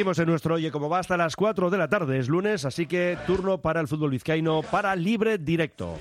Seguimos en nuestro Oye Como Va hasta las 4 de la tarde, es lunes, así que turno para el fútbol vizcaíno para libre directo.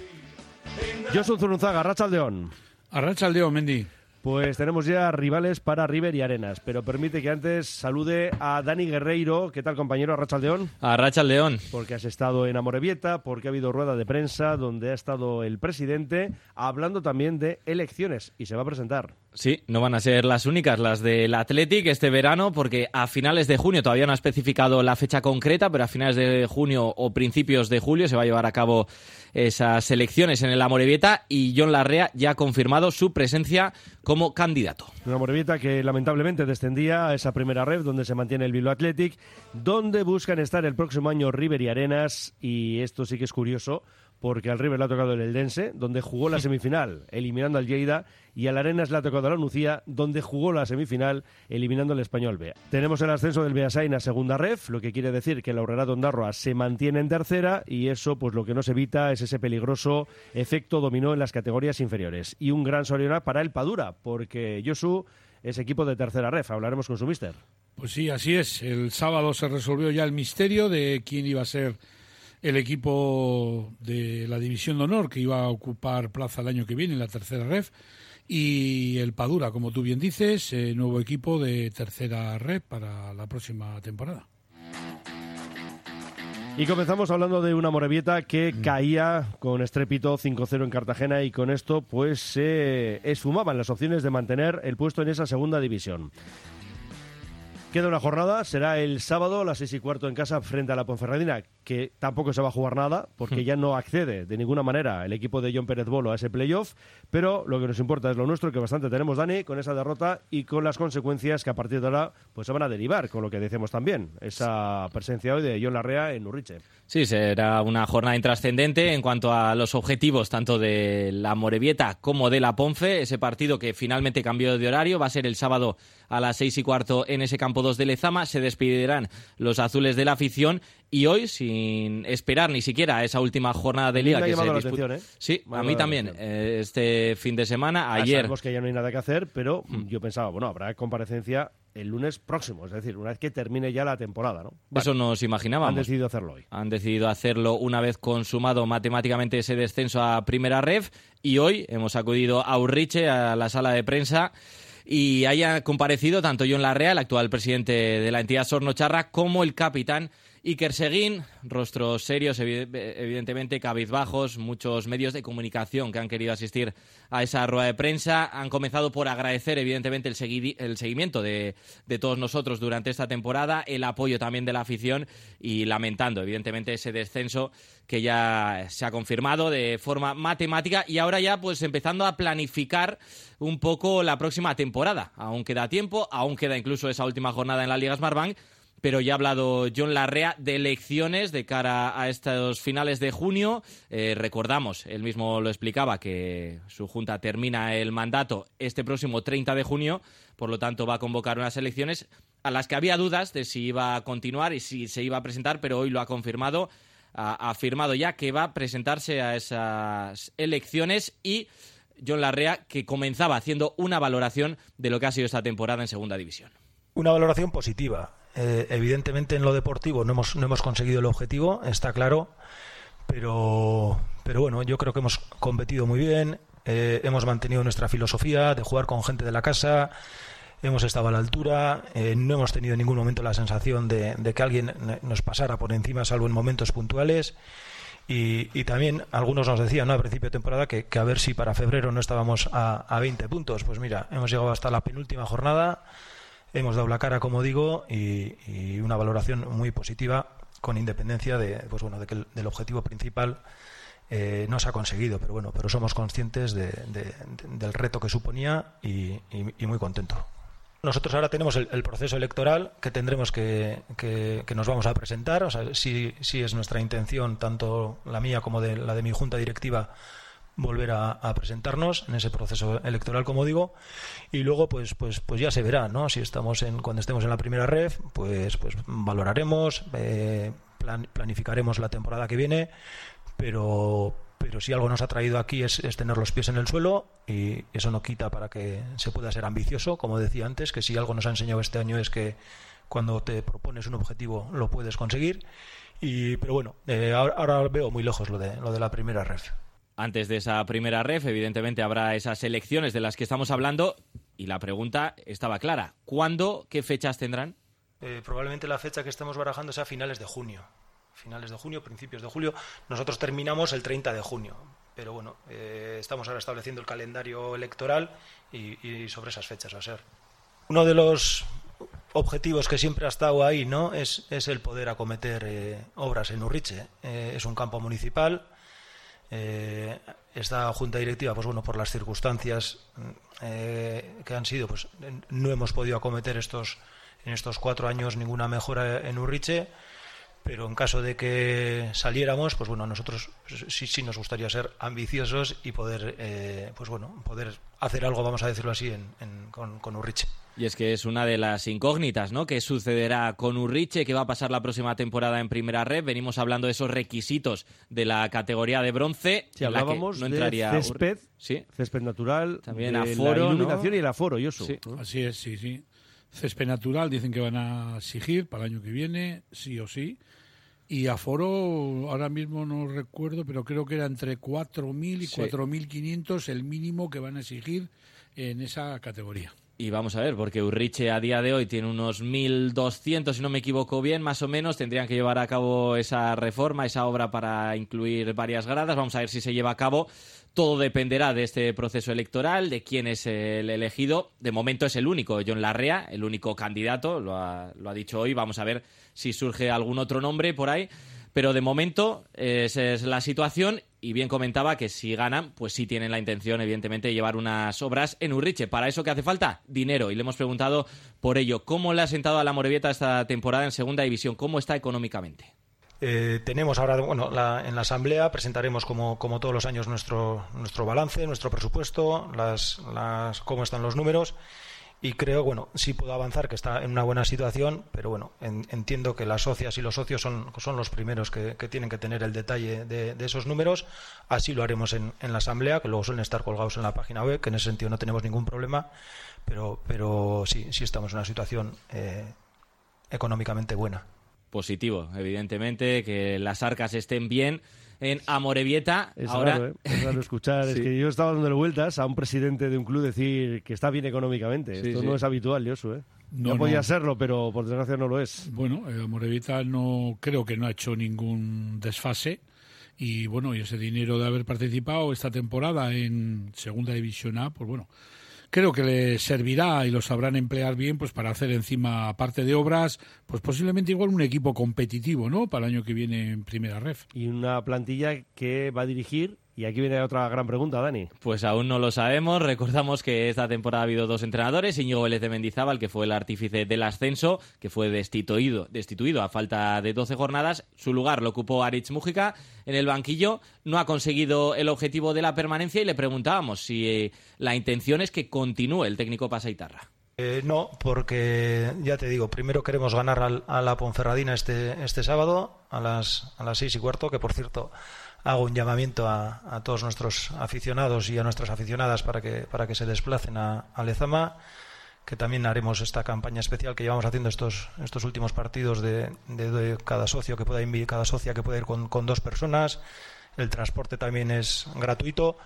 Josu Zurunzaga, Rachaldeón. Arracha al Leo, Mendy. Pues tenemos ya rivales para River y Arenas, pero permite que antes salude a Dani Guerreiro. ¿Qué tal, compañero? A Racha al León. Porque has estado en Amorebieta, porque ha habido rueda de prensa donde ha estado el presidente hablando también de elecciones y se va a presentar. Sí, no van a ser las únicas las del Athletic este verano, porque a finales de junio, todavía no ha especificado la fecha concreta, pero a finales de junio o principios de julio se va a llevar a cabo esas elecciones en el Amorebieta y John Larrea ya ha confirmado su presencia como candidato. Una Morevieta que lamentablemente descendía a esa primera red donde se mantiene el Bilbao Athletic, donde buscan estar el próximo año River y Arenas. Y esto sí que es curioso, porque al River le ha tocado el Eldense, donde jugó la semifinal, eliminando al Lleida, y al Arenas le ha tocado la Nucía, donde jugó la semifinal, eliminando al Español B. Tenemos el ascenso del Beasain a segunda ref, lo que quiere decir que la Aurrera Dondarroa se mantiene en tercera, y eso, pues lo que no se evita es ese peligroso efecto dominó en las categorías inferiores. Y un gran sorionar para el Padura, porque Josu es equipo de tercera ref. Hablaremos con su mister. Pues sí, así es. El sábado se resolvió ya el misterio de quién iba a ser el equipo de la División de Honor que iba a ocupar plaza el año que viene en la tercera ref. Y el Padura, como tú bien dices, eh, nuevo equipo de tercera ref para la próxima temporada. Y comenzamos hablando de una Morevieta que caía con estrépito 5-0 en Cartagena y con esto pues se esfumaban las opciones de mantener el puesto en esa segunda división. Queda una jornada, será el sábado a las seis y cuarto en casa frente a la Ponferradina, que tampoco se va a jugar nada, porque ya no accede de ninguna manera el equipo de John Pérez Bolo a ese playoff, pero lo que nos importa es lo nuestro, que bastante tenemos, Dani, con esa derrota y con las consecuencias que a partir de ahora pues se van a derivar, con lo que decimos también, esa presencia hoy de John Larrea en Urriche. Sí, será una jornada intrascendente en cuanto a los objetivos tanto de la Morevieta como de la Ponfe. Ese partido que finalmente cambió de horario va a ser el sábado a las seis y cuarto en ese campo 2 de Lezama. Se despedirán los azules de la afición y hoy, sin esperar ni siquiera a esa última jornada de liga me que se disputa. ¿eh? Sí, Me a mí también. Eh, Este fin de semana, ayer. Sabemos que ya no hay nada que hacer, pero yo pensaba, bueno, habrá comparecencia el lunes próximo, es decir, una vez que termine ya la temporada, ¿no? Vale, Eso nos han imaginábamos. decidido hacerlo hoy. Han decidido hacerlo una vez consumado matemáticamente ese descenso a primera ref y hoy hemos acudido a Urriche, a la sala de prensa, y haya comparecido tanto John Larrea, el actual presidente de la entidad Sornocharra, como el capitán Iker Seguín, rostros serios, evi- evidentemente cabizbajos, muchos medios de comunicación que han querido asistir a esa rueda de prensa. Han comenzado por agradecer, evidentemente, el, el seguimiento de, de todos nosotros durante esta temporada, el apoyo también de la afición y lamentando, evidentemente, ese descenso que ya se ha confirmado de forma matemática y ahora ya pues empezando a planificar un poco la próxima temporada. Aún queda tiempo, aún queda incluso esa última jornada en la Liga Smartbank, pero ya ha hablado John Larrea de elecciones de cara a estos finales de junio. Eh, recordamos, él mismo lo explicaba, que su junta termina el mandato este próximo 30 de junio, por lo tanto va a convocar unas elecciones a las que había dudas de si iba a continuar y si se iba a presentar, pero hoy lo ha confirmado. Ha afirmado ya que va a presentarse a esas elecciones y John Larrea que comenzaba haciendo una valoración de lo que ha sido esta temporada en Segunda División. Una valoración positiva. Eh, evidentemente en lo deportivo no hemos, no hemos conseguido el objetivo, está claro, pero, pero bueno, yo creo que hemos competido muy bien, eh, hemos mantenido nuestra filosofía de jugar con gente de la casa, hemos estado a la altura, eh, no hemos tenido en ningún momento la sensación de, que alguien nos pasara por encima, salvo en momentos puntuales. Y, y también algunos nos decían ¿no? a principio de temporada que, que a ver si para febrero no estábamos a, a 20 puntos. Pues mira, hemos llegado hasta la penúltima jornada, hemos dado la cara, como digo, y, una valoración muy positiva con independencia de, pues bueno, de que el, del objetivo principal eh, no se ha conseguido, pero bueno, pero somos conscientes de- de- de- del reto que suponía y, muy contento. Nosotros ahora tenemos el, proceso electoral que tendremos que, que, que nos vamos a presentar. O sea, sí, sí es nuestra intención, tanto la mía como de la de mi junta directiva, volver a, presentarnos en ese proceso electoral, como digo, y luego pues pues pues ya se verá, ¿no? Si estamos en cuando estemos en la primera red, pues pues valoraremos, eh, plan- planificaremos la temporada que viene, pero pero si algo nos ha traído aquí es, es, tener los pies en el suelo y eso no quita para que se pueda ser ambicioso, como decía antes, que si algo nos ha enseñado este año es que cuando te propones un objetivo lo puedes conseguir. Y, pero bueno, eh, ahora, ahora, veo muy lejos lo de, lo de la primera ref. Antes de esa primera ref, evidentemente habrá esas elecciones de las que estamos hablando y la pregunta estaba clara. ¿Cuándo, qué fechas tendrán? Eh, probablemente la fecha que estemos barajando sea finales de junio. Finales de junio, principios de julio. Nosotros terminamos el 30 de junio. Pero bueno, eh, estamos ahora estableciendo el calendario electoral y, sobre esas fechas va a ser. Uno de los objetivos que siempre ha estado ahí no es, es el poder acometer eh, obras en Urriche. Es un campo municipal. Eh, esta junta directiva, pues bueno, por las circunstancias que han sido, pues no hemos podido acometer estos en estos cuatro años ninguna mejora en Urriche, pero en caso de que saliéramos, pues bueno, nosotros sí, sí nos gustaría ser ambiciosos y poder, eh, pues bueno, poder hacer algo, vamos a decirlo así, en, en, con, con, Urriche. Y es que es una de las incógnitas, ¿no? ¿Qué sucederá con Urriche? ¿Qué va a pasar la próxima temporada en Primera Red? Venimos hablando de esos requisitos de la categoría de bronce. Si hablábamos no entraría de césped, ¿Sí? césped natural, también aforo, la iluminación ¿no? y el aforo, y eso. Sí. ¿no? Así es, sí, sí. Césped natural dicen que van a exigir para el año que viene, sí o sí. Y aforo, ahora mismo no recuerdo, pero creo que era entre 4.000 y sí. 4.500 el mínimo que van a exigir en esa categoría. Y vamos a ver, porque Urriche a día de hoy tiene unos 1.200, si no me equivoco bien, más o menos. Tendrían que llevar a cabo esa reforma, esa obra para incluir varias gradas. Vamos a ver si se lleva a cabo. Todo dependerá de este proceso electoral, de quién es el elegido. De momento es el único, John Larrea, el único candidato, lo ha, lo ha dicho hoy. Vamos a ver si surge algún otro nombre por ahí. Pero de momento esa es la situación y bien comentaba que si ganan, pues sí tienen la intención, evidentemente, de llevar unas obras en Urriche. ¿Para eso qué hace falta? Dinero. Y le hemos preguntado por ello. ¿Cómo le ha sentado a la Morevieta esta temporada en Segunda División? ¿Cómo está económicamente? Eh, tenemos ahora, bueno, la, en la asamblea presentaremos como, como todos los años nuestro, nuestro balance, nuestro presupuesto, las, las, cómo están los números y creo, bueno, sí puedo avanzar que está en una buena situación, pero bueno, en, entiendo que las socias y los socios son, son los primeros que, tienen que tener el detalle de, de, esos números. Así lo haremos en, en, la asamblea, que luego suelen estar colgados en la página web, que en ese sentido no tenemos ningún problema, pero, pero sí, sí estamos en una situación eh, económicamente buena. Positivo, evidentemente, que las arcas estén bien en Amorebieta. Es Ahora... raro, ¿eh? es raro escuchar. sí. Es que yo estaba dándole vueltas a un presidente de un club decir que está bien económicamente. Sí, Esto sí. no es habitual, Josu, ¿eh? No, no podía no. serlo, pero por desgracia no lo es. Bueno, eh, Amorebieta no creo que no ha hecho ningún desfase. Y bueno, y ese dinero de haber participado esta temporada en Segunda División A, pues bueno, creo que le servirá y lo sabrán emplear bien pues para hacer encima aparte de obras pues posiblemente igual un equipo competitivo no para el año que viene en primera ref. Y una plantilla que va a dirigir y aquí viene otra gran pregunta, Dani. Pues aún no lo sabemos. Recordamos que esta temporada ha habido dos entrenadores. Íñigo Vélez de Mendizábal, que fue el artífice del ascenso, que fue destituido, destituido a falta de 12 jornadas. Su lugar lo ocupó Aritz Mújica en el banquillo. No ha conseguido el objetivo de la permanencia y le preguntábamos si eh, la intención es que continúe el técnico Pasaitarra. Eh, no, porque ya te digo, primero queremos ganar al, a la Ponferradina este, este sábado a las, a las seis y cuarto, que por cierto hago un llamamiento a, todos nuestros aficionados y a nuestras aficionadas para que, para que se desplacen a, Lezama, que también haremos esta campaña especial que llevamos haciendo estos, estos últimos partidos de, de, de cada socio que pueda ir, cada socia que pueda ir con, con dos personas. El transporte también es gratuito.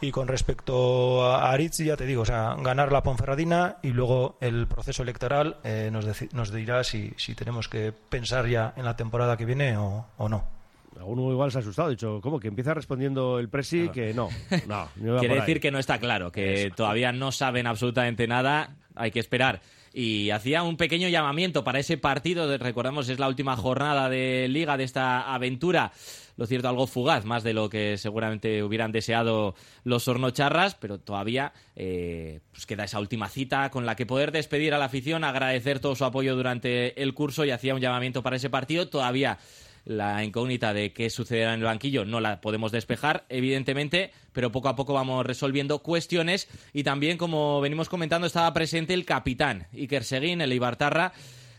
Y con respecto a Aritz, ya te digo, o sea, ganar la Ponferradina y luego el proceso electoral eh, nos, nos, dirá si, si, tenemos que pensar ya en la temporada que viene o, o no alguno igual se ha asustado, ha dicho, ¿cómo? Que empieza respondiendo el presi claro. que no. no, no Quiere decir que no está claro, que Eso. todavía no saben absolutamente nada, hay que esperar. Y hacía un pequeño llamamiento para ese partido, recordamos, es la última jornada de liga de esta aventura. Lo cierto, algo fugaz, más de lo que seguramente hubieran deseado los hornocharras, pero todavía eh, pues queda esa última cita con la que poder despedir a la afición, agradecer todo su apoyo durante el curso y hacía un llamamiento para ese partido. Todavía la incógnita de qué sucederá en el banquillo no la podemos despejar, evidentemente, pero poco a poco vamos resolviendo cuestiones y también, como venimos comentando, estaba presente el capitán Iker Seguín, el Ibartarra,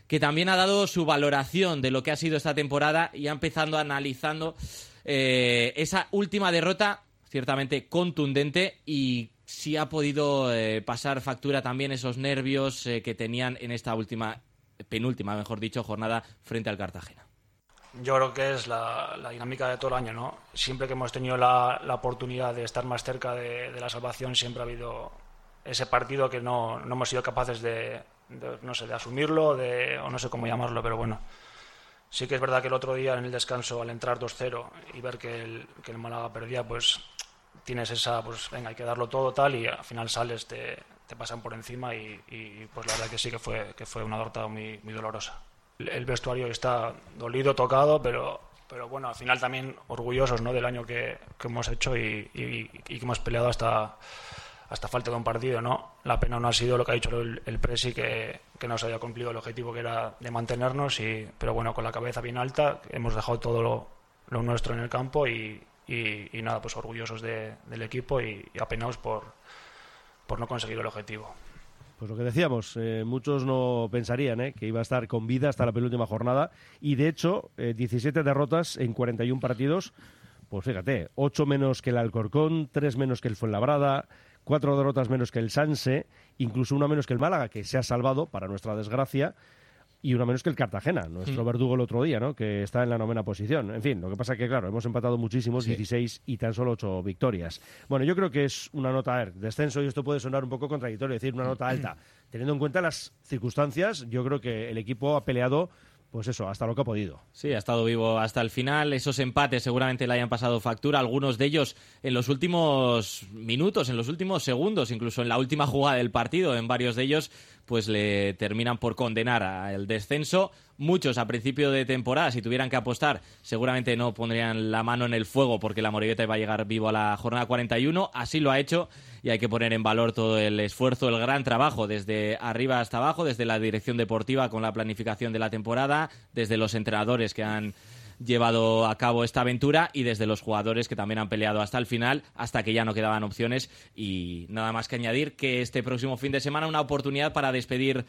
que también ha dado su valoración de lo que ha sido esta temporada y ha empezado analizando eh, esa última derrota ciertamente contundente y sí ha podido eh, pasar factura también esos nervios eh, que tenían en esta última, penúltima, mejor dicho, jornada frente al Cartagena. Yo creo que es la, la dinámica de todo el año, ¿no? Siempre que hemos tenido la, la oportunidad de estar más cerca de, de, la salvación, siempre ha habido ese partido que no, no hemos sido capaces de, de, no sé, de asumirlo, de, o no sé cómo llamarlo, pero bueno. Sí que es verdad que el otro día en el descanso, al entrar 2-0 y ver que el, que el Málaga perdía, pues tienes esa, pues venga, hay que darlo todo tal y al final sales, te, te pasan por encima y, y, pues la verdad que sí que fue, que fue una derrota muy, muy dolorosa. El, vestuario está dolido, tocado, pero, pero bueno, al final también orgullosos ¿no? del año que, que hemos hecho y, y, que hemos peleado hasta, hasta falta de un partido. ¿no? La pena no ha sido lo que ha dicho el, Presi, que, que no se haya cumplido el objetivo que era de mantenernos, y, pero bueno, con la cabeza bien alta, hemos dejado todo lo, nuestro en el campo y, y, nada, pues orgullosos de, del equipo y, y apenados por, por no conseguir el objetivo. Pues lo que decíamos, eh, muchos no pensarían eh, que iba a estar con vida hasta la penúltima jornada. Y de hecho eh, 17 derrotas en 41 partidos, pues fíjate, 8 menos que el Alcorcón, 3 menos que el Fuenlabrada, 4 derrotas menos que el Sanse, incluso una menos que el Málaga, que se ha salvado, para nuestra desgracia, y una menos que el Cartagena, nuestro mm. verdugo el otro día, ¿no? que está en la novena posición. En fin, lo que pasa es que, claro, hemos empatado muchísimos, sí. 16 y tan solo 8 victorias. Bueno, yo creo que es una nota, a ver, descenso, y esto puede sonar un poco contradictorio, decir una nota alta. Teniendo en cuenta las circunstancias, yo creo que el equipo ha peleado pues eso, hasta lo que ha podido. Sí, ha estado vivo hasta el final. Esos empates seguramente le hayan pasado factura. Algunos de ellos en los últimos minutos, en los últimos segundos, incluso en la última jugada del partido, en varios de ellos, pues le terminan por condenar al descenso. Muchos a principio de temporada, si tuvieran que apostar, seguramente no pondrían la mano en el fuego porque la Moribeta iba a llegar vivo a la jornada 41. Así lo ha hecho y hay que poner en valor todo el esfuerzo, el gran trabajo desde arriba hasta abajo, desde la dirección deportiva con la planificación de la temporada, desde los entrenadores que han llevado a cabo esta aventura y desde los jugadores que también han peleado hasta el final, hasta que ya no quedaban opciones. Y nada más que añadir que este próximo fin de semana una oportunidad para despedir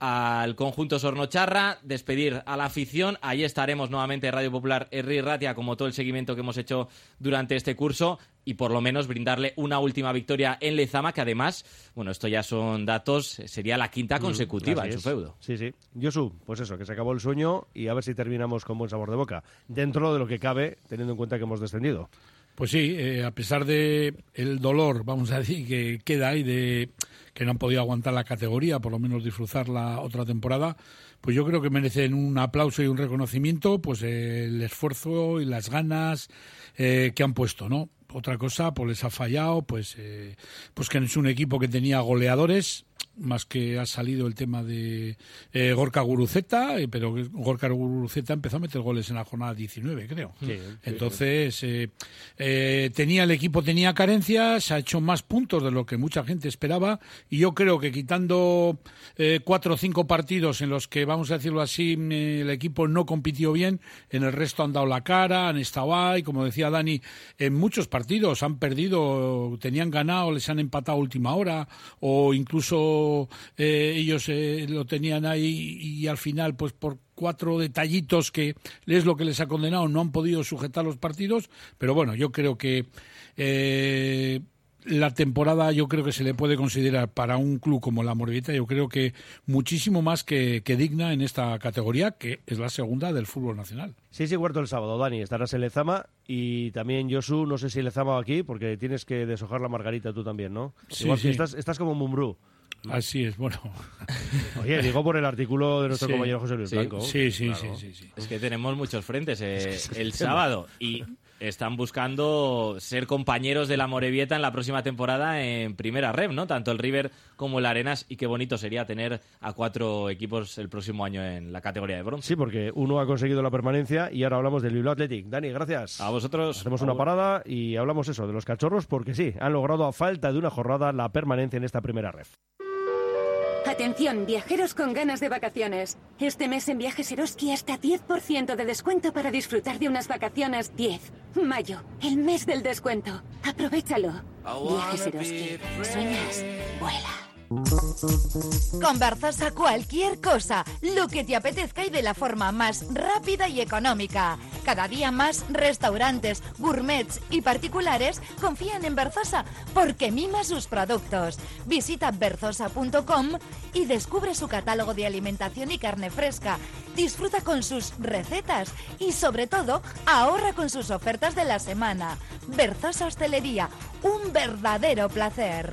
al conjunto Sornocharra, despedir a la afición. Ahí estaremos nuevamente Radio Popular Erri Ratia, como todo el seguimiento que hemos hecho durante este curso y por lo menos brindarle una última victoria en Lezama, que además, bueno, esto ya son datos, sería la quinta consecutiva mm, en su feudo. Sí, sí. Josu, pues eso, que se acabó el sueño y a ver si terminamos con buen sabor de boca, dentro de lo que cabe, teniendo en cuenta que hemos descendido. Pues sí, eh, a pesar de el dolor, vamos a decir, que queda ahí de que no han podido aguantar la categoría, por lo menos disfrutar la otra temporada, pues yo creo que merecen un aplauso y un reconocimiento, pues el esfuerzo y las ganas eh, que han puesto, ¿no? Otra cosa, pues les ha fallado, pues, eh, pues que es un equipo que tenía goleadores, más que ha salido el tema de eh, Gorka Guruceta, eh, pero Gorka Guruceta empezó a meter goles en la jornada 19, creo. Sí, Entonces. Eh, eh, tenía el equipo tenía carencias, ha hecho más puntos de lo que mucha gente esperaba, y yo creo que quitando cuatro o cinco partidos en los que, vamos a decirlo así, el equipo no compitió bien, en el resto han dado la cara, han estado ahí, como decía Dani, en muchos partidos han perdido, tenían ganado, les han empatado a última hora, o incluso eh, ellos eh, lo tenían ahí y al final, pues por cuatro detallitos que es lo que les ha condenado, no han podido sujetar los partidos, pero bueno, yo creo que eh, la temporada yo creo que se le puede considerar para un club como la Morevieta, yo creo que muchísimo más que, que, digna en esta categoría, que es la segunda del fútbol nacional. Sí, sí, cuarto el sábado, Dani, estarás en Lezama y también Josu, no sé si Lezama aquí, porque tienes que deshojar la margarita tú también, ¿no? Sí, Igual sí. Estás, estás como Mumbrú. Así es, bueno. Oye, digo por el artículo de nuestro sí, compañero José Luis sí, Blanco. Sí, sí, claro. sí, sí, Es que tenemos muchos frentes eh, el sábado y están buscando ser compañeros de la Morevieta en la próxima temporada en primera red, ¿no? Tanto el River como el Arenas y qué bonito sería tener a cuatro equipos el próximo año en la categoría de bronce. Sí, porque uno ha conseguido la permanencia y ahora hablamos del Bilbao Athletic. Dani, gracias. A vosotros. Hacemos una parada y hablamos eso de los cachorros porque sí, han logrado a falta de una jornada la permanencia en esta primera red. Atención, viajeros con ganas de vacaciones. Este mes en Viajes Eroski hasta 10% de descuento para disfrutar de unas vacaciones 10. Mayo, el mes del descuento. Aprovechalo. Viajes Eroski. ¿Sueñas? Vuela. Con Berzosa cualquier cosa, lo que te apetezca y de la forma más rápida y económica. Cada día más restaurantes, gourmets y particulares confían en Berzosa porque mima sus productos. Visita berzosa.com y descubre su catálogo de alimentación y carne fresca. Disfruta con sus recetas y sobre todo ahorra con sus ofertas de la semana. Berzosa Hostelería, un verdadero placer.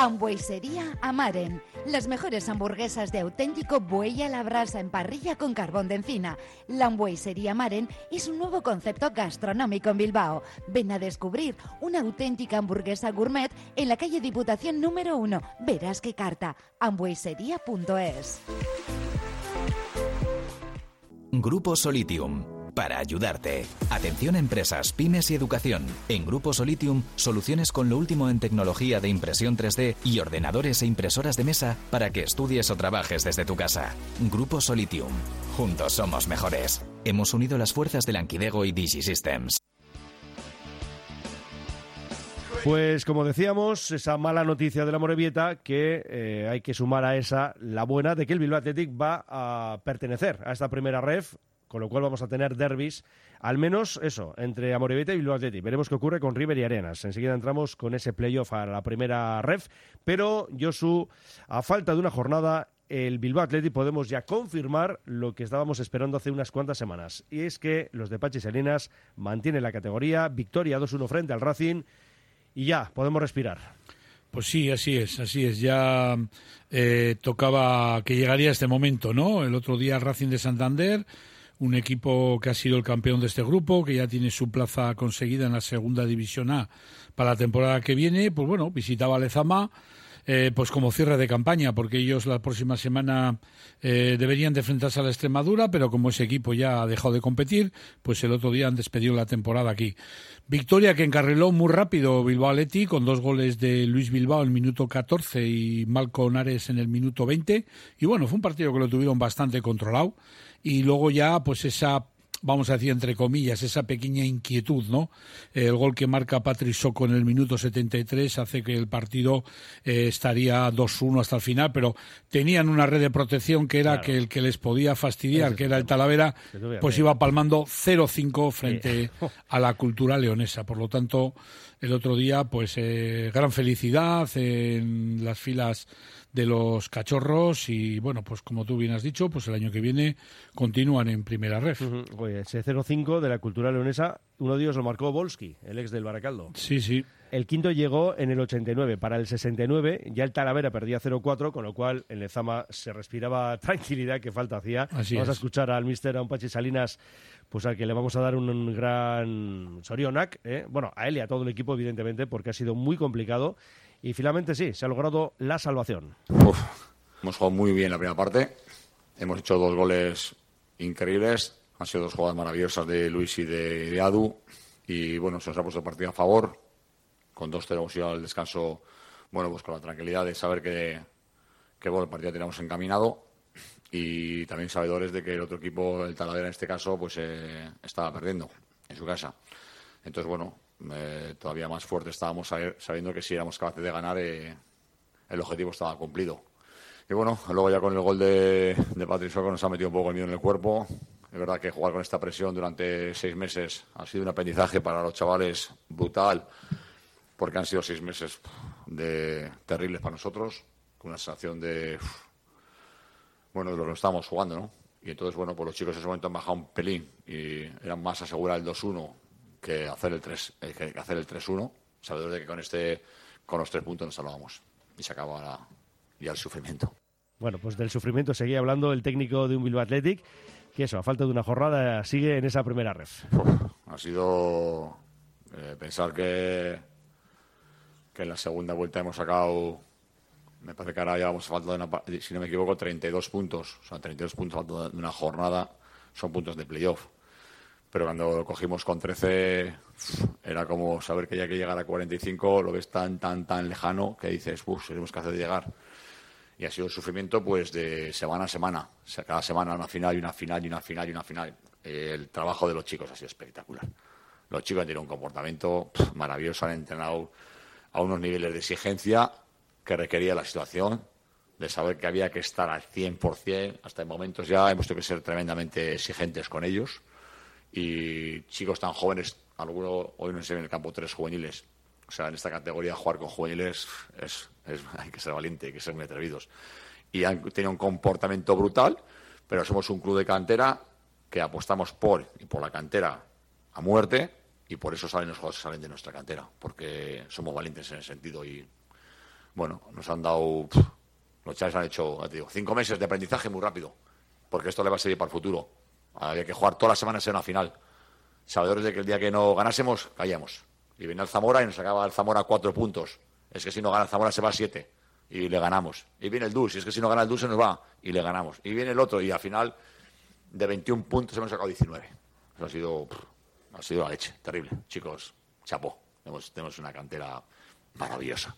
Hamburguesería Amaren. Las mejores hamburguesas de auténtico buey a la brasa en parrilla con carbón de encina. La hamburguesería Amaren es un nuevo concepto gastronómico en Bilbao. Ven a descubrir una auténtica hamburguesa gourmet en la calle Diputación número 1. Verás qué carta. hamburguesería.es. Grupo Solitium. Para ayudarte. Atención a empresas, pymes y educación. En Grupo Solitium, soluciones con lo último en tecnología de impresión 3D y ordenadores e impresoras de mesa para que estudies o trabajes desde tu casa. Grupo Solitium. Juntos somos mejores. Hemos unido las fuerzas de Lankidego y DigiSystems. Pues como decíamos, esa mala noticia de la Morevieta que eh, hay que sumar a esa la buena de que el Bilbao Athletic va a pertenecer a esta primera ref, con lo cual vamos a tener derbis, al menos eso, entre Amorebieta y Bilbao Athletic. Veremos qué ocurre con River y Arenas. Enseguida entramos con ese playoff a la primera ref, pero Josu, a falta de una jornada, el Bilbao Athletic podemos ya confirmar lo que estábamos esperando hace unas cuantas semanas, y es que los de Pachi Salinas mantienen la categoría, victoria 2-1 frente al Racing, y ya, podemos respirar. Pues sí, así es, así es. Ya eh, tocaba que llegaría este momento, ¿no? El otro día Racing de Santander, un equipo que ha sido el campeón de este grupo, que ya tiene su plaza conseguida en la segunda división A para la temporada que viene, pues bueno, visitaba Lezama. Eh, pues como cierre de campaña, porque ellos la próxima semana eh, deberían de enfrentarse a la Extremadura, pero como ese equipo ya ha dejado de competir, pues el otro día han despedido la temporada aquí. Victoria que encarriló muy rápido Bilbao Athletic con dos goles de Luis Bilbao en el minuto 14 y Malco Nares en el minuto 20. Y bueno, fue un partido que lo tuvieron bastante controlado. Y luego ya, pues esa vamos a decir entre comillas, esa pequeña inquietud, ¿no? El gol que marca Patrick Soco en el minuto 73 hace que el partido eh, estaría 2-1 hasta el final, pero tenían una red de protección que era que el que les podía fastidiar, que era el Talavera, pues iba palmando 0-5 frente a la cultura leonesa. Por lo tanto, el otro día, pues eh, gran felicidad en las filas de los cachorros y bueno, pues como tú bien has dicho, pues el año que viene continúan en primera ref. Ujú. Oye, ese 0-5 de la cultura leonesa, uno de ellos lo marcó Volsky, el ex del Baracaldo. Sí, sí. El quinto llegó en el 89. Para el 69 ya el Talavera perdía 0-4, con lo cual en Lezama se respiraba tranquilidad que falta hacía. Así vamos a es. escuchar al mister, a un Pachi Salinas, pues al que le vamos a dar un gran sorionac. ¿eh? Bueno, a él y a todo el equipo, evidentemente, porque ha sido muy complicado. Y finalmente sí, se ha logrado la salvación. Uf, hemos jugado muy bien la primera parte. Hemos hecho dos goles increíbles. Han sido dos jugadas maravillosas de Luis y de, de Adu. Y bueno, se nos ha puesto el partido a favor. Con 2-0 hemos ido al descanso, bueno, pues con la tranquilidad de saber que, que bueno, el partido teníamos encaminado. Y también sabedores de que el otro equipo, el Talavera en este caso, pues eh, estaba perdiendo en su casa. Entonces, bueno, eh, todavía más fuerte estábamos sabiendo que si éramos capaces de ganar, eh, el objetivo estaba cumplido. Y bueno, luego ya con el gol de, de Patrick Soco nos ha metido un poco el miedo en el cuerpo. Es verdad que jugar con esta presión durante seis meses ha sido un aprendizaje para los chavales brutal, porque han sido seis meses de terribles para nosotros, con una sensación de, bueno, de lo que estamos jugando, ¿no? Y entonces, bueno, pues los chicos en ese momento han bajado un pelín y eran más asegurar el 2-1 que hacer el 3 eh, que hacer el 3-1, sabedores de que con este con los tres puntos nos salvábamos y se acaba la- ya el sufrimiento. Bueno, pues del sufrimiento seguía hablando el técnico de un Bilbao Athletic, que eso, a falta de una jornada, sigue en esa primera ref. Ha sido eh, pensar que, que en la segunda vuelta hemos sacado, me parece que ahora ya vamos a falta de una, si no me equivoco, 32 puntos. O sea, 32 puntos a falta de una jornada son puntos de playoff. Pero cuando lo cogimos con 13, era como saber que ya que llegar a 45, lo ves tan, tan, tan lejano que dices, uff, tenemos que hacer llegar. Y ha sido un sufrimiento pues de semana a semana. O sea, cada semana una final y una final y una final y una final. El trabajo de los chicos ha sido espectacular. Los chicos han tenido un comportamiento maravilloso, han entrenado a unos niveles de exigencia que requería la situación, de saber que había que estar al 100%. Hasta en momentos ya hemos tenido que ser tremendamente exigentes con ellos. Y chicos tan jóvenes, alguno hoy no sé en el campo tres juveniles. O sea, en esta categoría jugar con juveniles es, hay que ser valiente, hay que ser muy atrevidos. Y han tenido un comportamiento brutal, pero somos un club de cantera que apostamos por y por la cantera a muerte y por eso salen los jugadores salen de nuestra cantera, porque somos valientes en ese sentido y bueno, nos han dado los chavales han hecho, te digo, cinco meses de aprendizaje muy rápido, porque esto le va a servir para el futuro. Había que jugar todas las semanas en una final. Sabedores de que el día que no ganásemos, caíamos. Y venía el Zamora y nos sacaba el Zamora cuatro puntos. Es que si no gana el Zamora se va a siete. Y le ganamos. Y viene el Dus. Y es que si no gana el Dus se nos va. Y le ganamos. Y viene el otro. Y al final, de 21 puntos hemos sacado 19. Eso ha sido, ha sido la leche. Terrible. Chicos, chapó. Tenemos, tenemos una cantera maravillosa.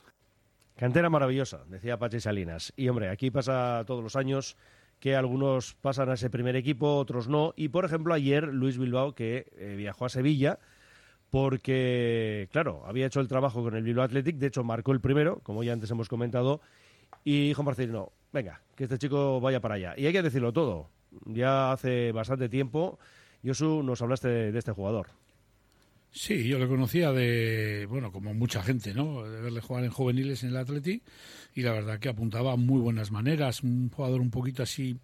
Cantera maravillosa, decía Pachi Salinas. Y hombre, aquí pasa todos los años que algunos pasan a ese primer equipo, otros no. Y por ejemplo, ayer Luis Bilbao, que eh, viajó a Sevilla, porque, claro, había hecho el trabajo con el Bilbao Athletic, de hecho marcó el primero, como ya antes hemos comentado, y dijo Marcelino, venga, que este chico vaya para allá. Y hay que decirlo todo. Ya hace bastante tiempo, Josu, nos hablaste de, de este jugador. Sí, yo le conocía de, bueno, como mucha gente, ¿no? De verle jugar en juveniles en el Atleti y la verdad que apuntaba muy buenas maneras, un jugador un poquito así,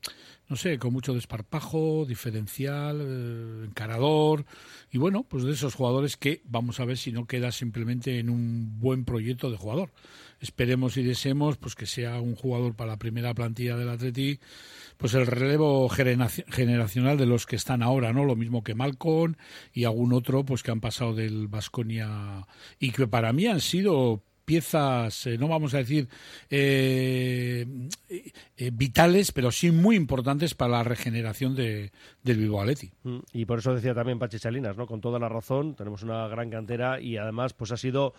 no sé, con mucho desparpajo, diferencial, eh, encarador y bueno, pues de esos jugadores que vamos a ver si no queda simplemente en un buen proyecto de jugador. Esperemos y deseemos pues que sea un jugador para la primera plantilla del Atleti pues el relevo generaci- generacional de los que están ahora, ¿no? Lo mismo que Malcolm y algún otro, pues que han pasado del Vasconia y que para mí han sido piezas, eh, no vamos a decir eh, eh, vitales, pero sí muy importantes para la regeneración de, del Bilbao Athletic. Mm, Y por eso decía también Pachi Salinas, ¿no? Con toda la razón, tenemos una gran cantera y además pues ha sido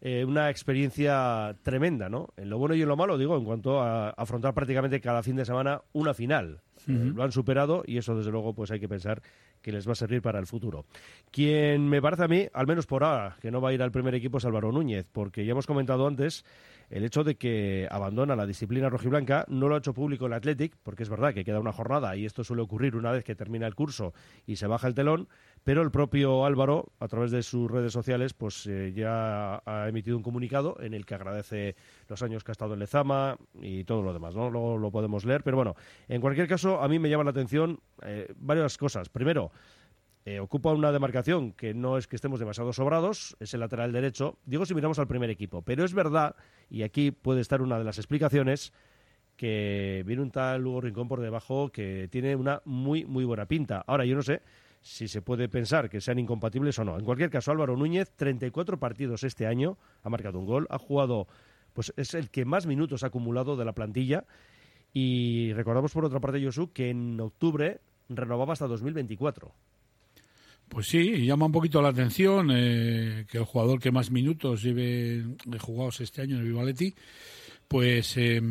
eh, una experiencia tremenda, ¿no? En lo bueno y en lo malo, digo, en cuanto a afrontar prácticamente cada fin de semana una final. Eh, lo han superado y eso desde luego pues hay que pensar que les va a servir para el futuro. Quien me parece a mí, al menos por ahora, que no va a ir al primer equipo es Álvaro Núñez, porque ya hemos comentado antes el hecho de que abandona la disciplina rojiblanca, no lo ha hecho público el Athletic, porque es verdad que queda una jornada y esto suele ocurrir una vez que termina el curso y se baja el telón, pero el propio Álvaro, a través de sus redes sociales, pues eh, ya ha emitido un comunicado en el que agradece los años que ha estado en Lezama y todo lo demás, ¿no? Luego lo podemos leer, pero bueno, en cualquier caso, a mí me llama la atención eh, varias cosas. Primero, eh, ocupa una demarcación que no es que estemos demasiado sobrados, es el lateral derecho. Digo si miramos al primer equipo, pero es verdad, y aquí puede estar una de las explicaciones, que viene un tal Hugo Rincón por debajo que tiene una muy, muy buena pinta. Ahora, yo no sé si se puede pensar que sean incompatibles o no. En cualquier caso, Álvaro Núñez, 34 partidos este año, ha marcado un gol, ha jugado, pues es el que más minutos ha acumulado de la plantilla. Y recordamos por otra parte, Josu, que en octubre renovaba hasta 2024. Pues sí, llama un poquito la atención eh, que el jugador que más minutos lleve jugados este año en el Athletic, pues eh,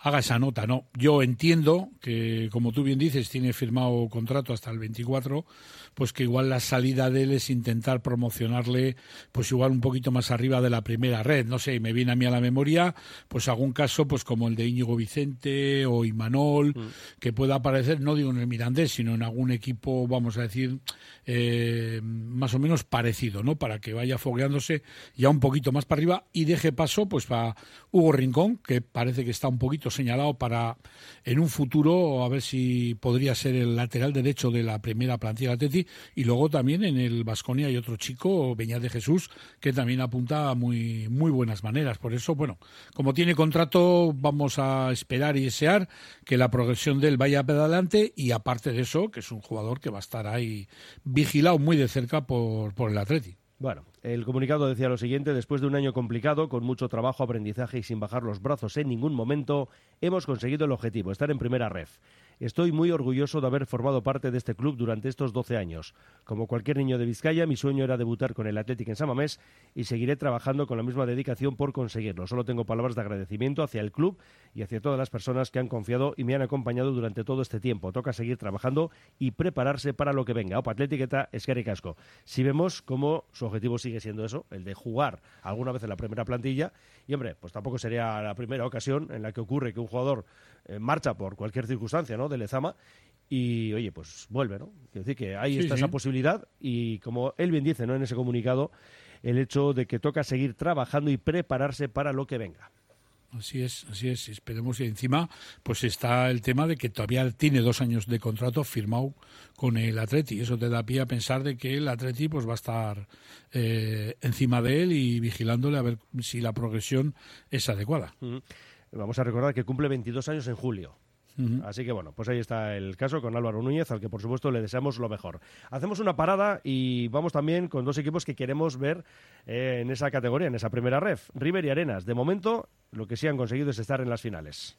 haga esa nota, ¿no? Yo entiendo que, como tú bien dices, tiene firmado contrato hasta el 24, pues que igual la salida de él es intentar promocionarle, pues igual un poquito más arriba de la primera red, no sé, me viene a mí a la memoria, pues algún caso, pues como el de Íñigo Vicente o Imanol, que pueda aparecer, no digo en el Mirandés, sino en algún equipo, vamos a decir, eh, más o menos parecido, ¿no? Para que vaya fogueándose ya un poquito más para arriba y deje paso, pues, para Hugo Rincón, que parece que está un poquito señalado para en un futuro a ver si podría ser el lateral derecho de la primera plantilla de Atleti. Y luego también en el Vasconia hay otro chico, Beñat de Jesús, que también apunta a muy, muy buenas maneras. Por eso, bueno, como tiene contrato, vamos a esperar y desear que la progresión de él vaya para adelante. Y aparte de eso, que es un jugador que va a estar ahí vigilado muy de cerca por, por el Atleti. Bueno, el comunicado decía lo siguiente, después de un año complicado, con mucho trabajo, aprendizaje y sin bajar los brazos en ningún momento, hemos conseguido el objetivo, estar en primera ref. Estoy muy orgulloso de haber formado parte de este club durante estos 12 años. Como cualquier niño de Vizcaya, mi sueño era debutar con el Athletic en Samamés y seguiré trabajando con la misma dedicación por conseguirlo. Solo tengo palabras de agradecimiento hacia el club y hacia todas las personas que han confiado y me han acompañado durante todo este tiempo. Toca seguir trabajando y prepararse para lo que venga. Opa, Athletic eta Casco. Si vemos cómo su objetivo sigue siendo eso, el de jugar alguna vez en la primera plantilla, y hombre, pues tampoco sería la primera ocasión en la que ocurre que un jugador eh, marcha por cualquier circunstancia, ¿no? De Lezama y, oye, pues vuelve, ¿no? Quiero decir que ahí Sí, está sí. esa posibilidad y como él bien dice, ¿no? En ese comunicado, el hecho de que toca seguir trabajando y prepararse para lo que venga. Así es, así es. Esperemos y encima, pues está el tema de que todavía tiene dos años de contrato firmado con el Atleti. Eso te da pie a pensar de que el Atleti pues va a estar eh, encima de él y vigilándole a ver si la progresión es adecuada. Vamos a recordar que cumple 22 años en julio. Así que bueno, pues ahí está el caso con Álvaro Núñez, al que por supuesto le deseamos lo mejor. Hacemos una parada y vamos también con dos equipos que queremos ver eh, en esa categoría, en esa primera ref, River y Arenas. De momento, lo que sí han conseguido es estar en las finales.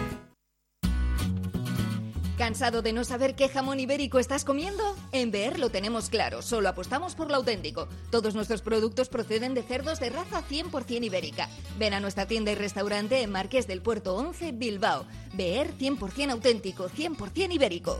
¿Cansado de no saber qué jamón ibérico estás comiendo? En Beer lo tenemos claro, solo apostamos por lo auténtico. Todos nuestros productos proceden de cerdos de raza 100% ibérica. Ven a nuestra tienda y restaurante en Marqués del Puerto 11, Bilbao. Beer 100% auténtico, 100% ibérico.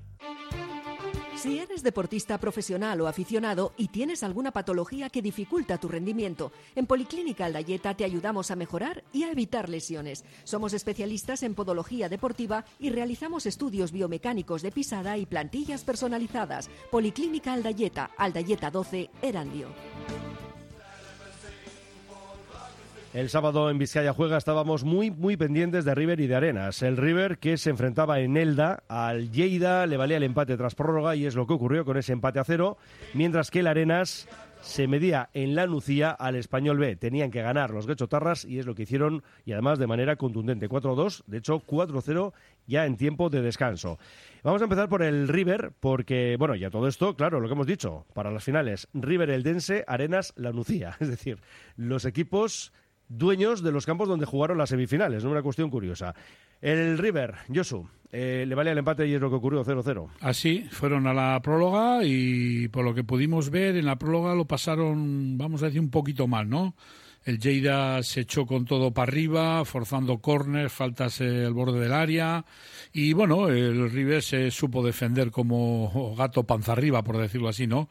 Si eres deportista profesional o aficionado y tienes alguna patología que dificulta tu rendimiento, en Policlínica Aldayeta te ayudamos a mejorar y a evitar lesiones. Somos especialistas en podología deportiva y realizamos estudios biomecánicos de pisada y plantillas personalizadas. Policlínica Aldayeta, Aldayeta 12, Erandio. El sábado en Vizcaya Juega estábamos muy, muy pendientes de River y de Arenas. El River que se enfrentaba en Elda al Lleida, le valía el empate tras prórroga y es lo que ocurrió con ese empate a cero, mientras que el Arenas se medía en la Nucía al Español B. Tenían que ganar los Guechotarras y es lo que hicieron y además de manera contundente. 4-2, de hecho 4-0 ya en tiempo de descanso. Vamos a empezar por el River porque, bueno, ya todo esto, claro, lo que hemos dicho, para las finales, River Eldense, Arenas La Nucía. Es decir, los equipos dueños de los campos donde jugaron las semifinales, ¿no? Una cuestión curiosa. El River, Josu, eh, le vale el empate y es lo que ocurrió 0-0. Así, fueron a la próloga y por lo que pudimos ver en la próloga lo pasaron, vamos a decir, un poquito mal, ¿no? El Lleida se echó con todo para arriba, forzando córner, faltas eh, al borde del área. Y bueno, el River se supo defender como gato panza arriba, por decirlo así, ¿no?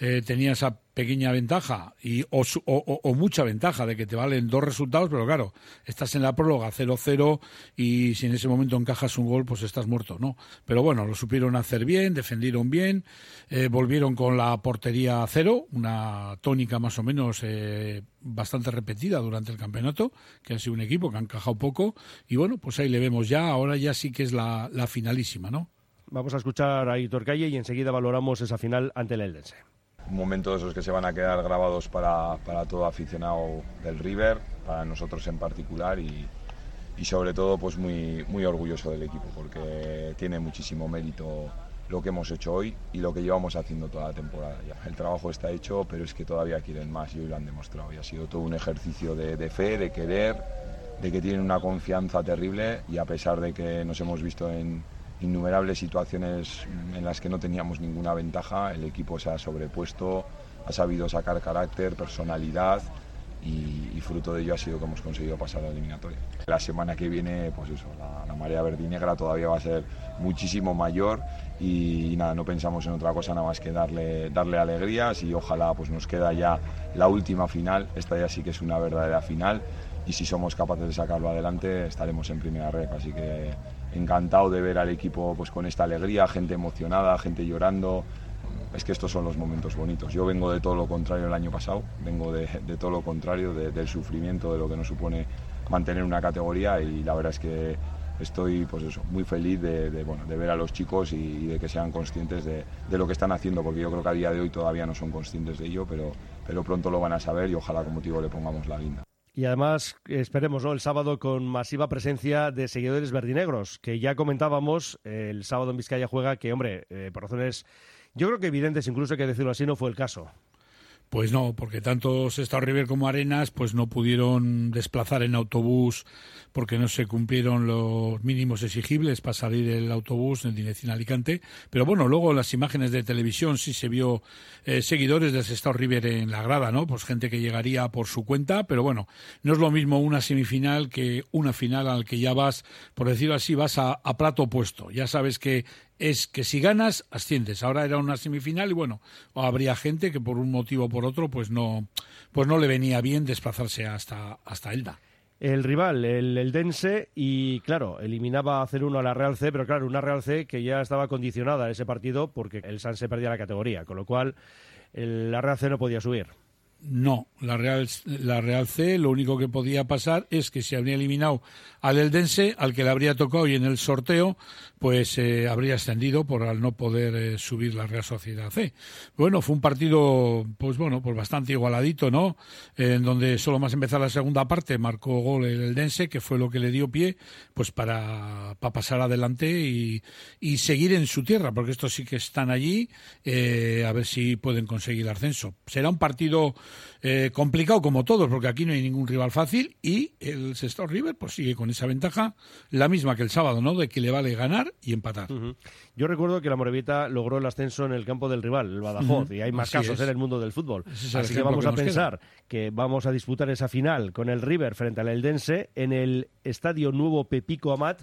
Eh, tenía esa pequeña ventaja y o, o- o- mucha ventaja de que te valen dos resultados, pero claro, estás en la próloga 0-0 y si en ese momento encajas un gol, pues estás muerto, ¿no? Pero bueno, lo supieron hacer bien, defendieron bien, eh, volvieron con la portería a cero, una tónica más o menos eh, bastante repetida durante el campeonato, que ha sido un equipo que ha encajado poco y bueno, pues ahí le vemos ya, ahora ya sí que es la, la finalísima, ¿no? Vamos a escuchar a Hitor Calle y enseguida valoramos esa final ante el Eldense. Un momento de esos que se van a quedar grabados para, para todo aficionado del River, para nosotros en particular y, y sobre todo pues muy, muy orgulloso del equipo porque tiene muchísimo mérito lo que hemos hecho hoy y lo que llevamos haciendo toda la temporada. Ya. El trabajo está hecho, pero es que todavía quieren más y hoy lo han demostrado. Y ha sido todo un ejercicio de, de fe, de querer, de que tienen una confianza terrible y a pesar de que nos hemos visto en innumerables situaciones en las que no teníamos ninguna ventaja, el equipo se ha sobrepuesto, ha sabido sacar carácter, personalidad y, y fruto de ello ha sido que hemos conseguido pasar la eliminatoria. La semana que viene, pues eso, la, la marea verdinegra todavía va a ser muchísimo mayor y, nada, no pensamos en otra cosa nada más que darle, darle alegrías y ojalá pues nos queda ya la última final, esta ya sí que es una verdadera final y si somos capaces de sacarlo adelante estaremos en primera red, así que encantado de ver al equipo pues con esta alegría, gente emocionada, gente llorando. Es que estos son los momentos bonitos. Yo vengo de todo lo contrario el año pasado, vengo de, todo lo contrario, de- del sufrimiento, de lo que nos supone mantener una categoría y la verdad es que estoy pues muy feliz de, bueno, de ver a los chicos y, de que sean conscientes de, de lo que están haciendo, porque yo creo que a día de hoy todavía no son conscientes de ello, pero, pero pronto lo van a saber y ojalá como motivo le pongamos la guinda. Y además, esperemos, ¿no? El sábado con masiva presencia de seguidores verdinegros, que ya comentábamos, el sábado en Vizcaya juega, que, hombre, eh, por razones, yo creo que evidentes, incluso hay que decirlo así, no fue el caso. Pues no, porque tanto Sestao River como Arenas pues no pudieron desplazar en autobús porque no se cumplieron los mínimos exigibles para salir el autobús en dirección Alicante. Pero bueno, luego las imágenes de televisión sí se vio eh, seguidores del Sestao River en la grada, ¿no? Pues gente que llegaría por su cuenta, pero bueno, no es lo mismo una semifinal que una final al que ya vas, por decirlo así, vas a, a plato opuesto. Ya sabes que es que si ganas, asciendes. Ahora era una semifinal y bueno, habría gente que por un motivo o por otro, pues no, pues no le venía bien desplazarse hasta, hasta Elda. El rival, el Eldense, y claro, eliminaba a 0-1 a la Real C, pero claro, una Real C que ya estaba condicionada a ese partido porque el Sanse perdía la categoría, con lo cual el- la Real C no podía subir. No, la Real, la Real C lo único que podía pasar es que se habría eliminado al Eldense, al que le habría tocado y en el sorteo pues eh, habría ascendido por al no poder eh, subir la Real Sociedad C. Bueno, fue un partido pues bueno, pues bastante igualadito, ¿no? En donde solo más empezar la segunda parte marcó gol el Eldense, que fue lo que le dio pie pues para, para pasar adelante y, y seguir en su tierra, porque estos sí que están allí, eh, a ver si pueden conseguir el ascenso. Será un partido eh, complicado como todos, porque aquí no hay ningún rival fácil y el Sestao River pues sigue con esa ventaja, la misma que el sábado, ¿no? De que le vale ganar y empatar. Yo recuerdo que la Morevita logró el ascenso en el campo del rival, el Badajoz, y hay más así casos es. en el mundo del fútbol. Es Así que vamos que a queda. pensar que vamos a disputar esa final con el River frente al Eldense en el Estadio Nuevo Pepico Amat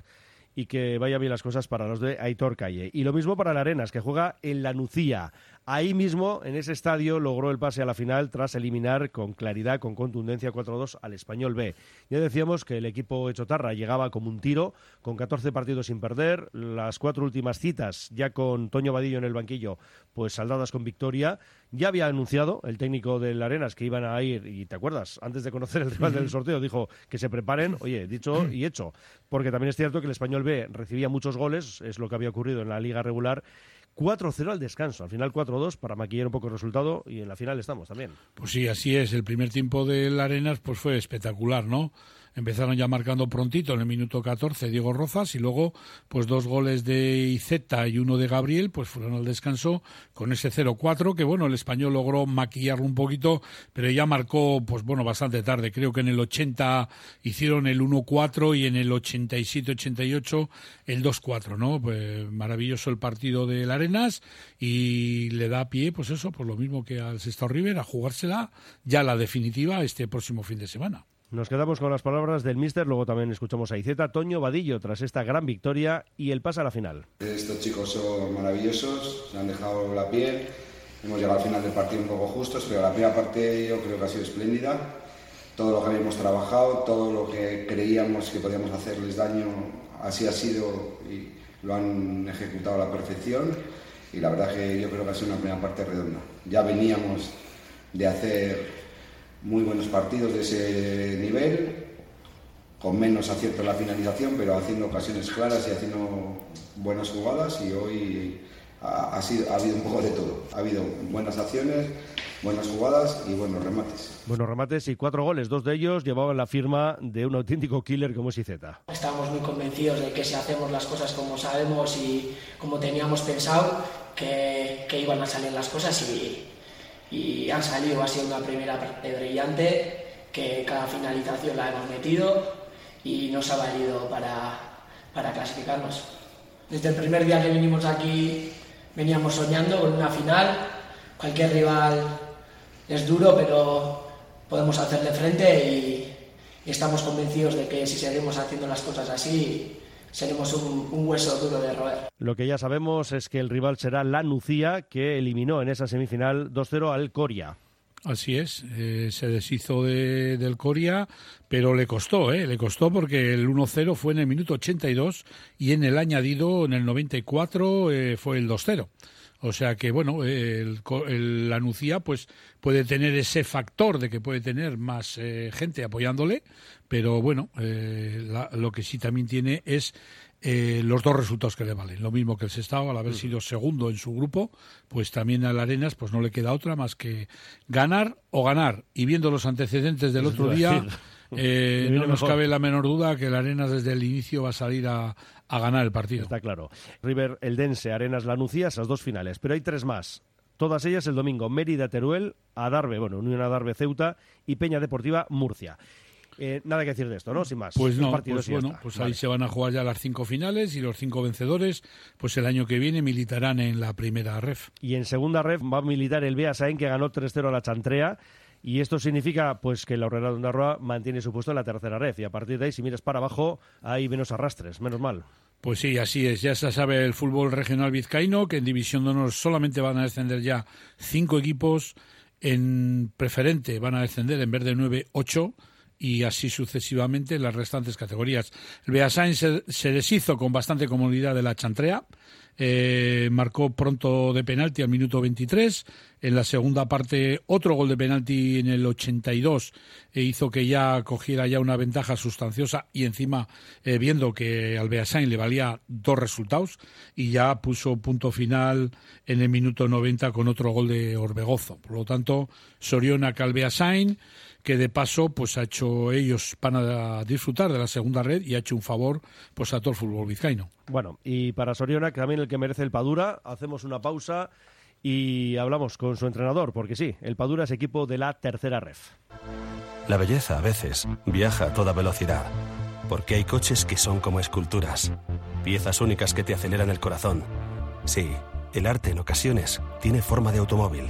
y que vaya bien las cosas para los de Aitor Calle. Y lo mismo para el Arenas, que juega en la Nucía. Ahí mismo, en ese estadio, logró el pase a la final tras eliminar con claridad, con contundencia 4-2 al Español B. Ya decíamos que el equipo Echotarra llegaba como un tiro, con 14 partidos sin perder, las cuatro últimas citas ya con Toño Vadillo en el banquillo, pues saldadas con victoria. Ya había anunciado el técnico del Arenas que iban a ir, y te acuerdas, antes de conocer el rival del sorteo, dijo que se preparen, oye, dicho y hecho, porque también es cierto que el Español B recibía muchos goles, es lo que había ocurrido en la liga regular, 4-0 al descanso, al final 4-2 para maquillar un poco el resultado y en la final estamos también. Pues sí, así es. El primer tiempo del Arenas pues fue espectacular, ¿no? Empezaron ya marcando prontito en el minuto 14 Diego Rozas y luego pues dos goles de Izeta y uno de Gabriel pues fueron al descanso con ese 0-4 que bueno, el español logró maquillarlo un poquito, pero ya marcó pues bueno, bastante tarde. Creo que en el 80 hicieron el 1-4 y en el 87-88 el 2-4, ¿no? Pues maravilloso el partido del Arenas y le da pie pues eso, pues lo mismo que al Sestao River a jugársela ya la definitiva este próximo fin de semana. Nos quedamos con las palabras del míster, luego también escuchamos a Iceta, Toño Vadillo tras esta gran victoria y el pase a la final. Estos chicos son maravillosos, se han dejado la piel hemos llegado al final del partido un poco justos, pero la primera parte yo creo que ha sido espléndida. Todo lo que habíamos trabajado, todo lo que creíamos que podíamos hacerles daño, así ha sido y lo han ejecutado a la perfección. Y la verdad que yo creo que ha sido una primera parte redonda. Ya veníamos de hacer muy buenos partidos de ese nivel, con menos acierto en la finalización, pero haciendo ocasiones claras y haciendo buenas jugadas y hoy ha, ha sido, ha habido un poco de todo. Ha habido buenas acciones, buenas jugadas y buenos remates. Buenos remates y cuatro goles. Dos de ellos llevaban la firma de un auténtico killer como es Iceta. Estamos muy convencidos de que si hacemos las cosas como sabemos y como teníamos pensado, que, que iban a salir las cosas y, y han salido. Ha sido una primera parte brillante, que cada finalización la hemos metido y nos ha valido para, para clasificarnos. Desde el primer día que vinimos aquí veníamos soñando con una final. Cualquier rival es duro, pero podemos hacerle frente y, y estamos convencidos de que si seguimos haciendo las cosas así, seremos un, un, hueso duro de roer. Lo que ya sabemos es que el rival será la Nucía, que eliminó en esa semifinal 2-0 al Coria. Así es, eh, se deshizo de, del Coria, pero le costó, ¿eh? le costó porque el 1-0 fue en el minuto 82 y en el añadido, en el 94, eh, fue el 2-0. O sea que, bueno, el, el, la Nucía pues, puede tener ese factor de que puede tener más eh, gente apoyándole, pero bueno, eh, la, lo que sí también tiene es eh, los dos resultados que le valen. Lo mismo que el Sestao, al haber sido segundo en su grupo, pues también al Arenas pues no le queda otra más que ganar o ganar. Y viendo los antecedentes del otro día, eh, no nos cabe la menor duda que el Arenas desde el inicio va a salir a, a ganar el partido. Está claro. River, Eldense, Arenas, Lanucía, esas dos finales. Pero hay tres más. Todas ellas el domingo. Mérida, Teruel, Adarve, bueno, Unión Adarve, Ceuta y Peña Deportiva, Murcia. Eh, nada que decir de esto, ¿no? Sin más. Pues no, pues bueno, pues vale. ahí se van a jugar ya las cinco finales y los cinco vencedores, pues el año que viene militarán en la primera ref. Y en segunda ref va a militar el Beasain, que ganó 3-0 a la Chantrea. Y esto significa pues que la Horrera de Ondarroa mantiene su puesto en la tercera ref. Y a partir de ahí, si miras para abajo, hay menos arrastres, menos mal. Pues sí, así es. Ya se sabe el fútbol regional vizcaíno, que en División de Honor solamente van a descender ya cinco equipos. En preferente van a descender en vez de nueve, ocho y así sucesivamente en las restantes categorías. El Beasain se, se, deshizo con bastante comodidad de la Chantrea, eh, marcó pronto de penalti al minuto 23, en la segunda parte otro gol de penalti en el 82 e hizo que ya cogiera ya una ventaja sustanciosa y encima eh, viendo que al Beasain le valía dos resultados y ya puso punto final en el minuto 90 con otro gol de Orbegozo. Por lo tanto, Soriona Calveasain que de paso pues ha hecho ellos van a disfrutar de la segunda red y ha hecho un favor pues a todo el fútbol vizcaíno. Bueno, y para Soriona, que también el que merece el Padura, hacemos una pausa y hablamos con su entrenador, porque sí, el Padura es equipo de la tercera ref. La belleza a veces viaja a toda velocidad, porque hay coches que son como esculturas, piezas únicas que te aceleran el corazón. Sí, el arte en ocasiones tiene forma de automóvil.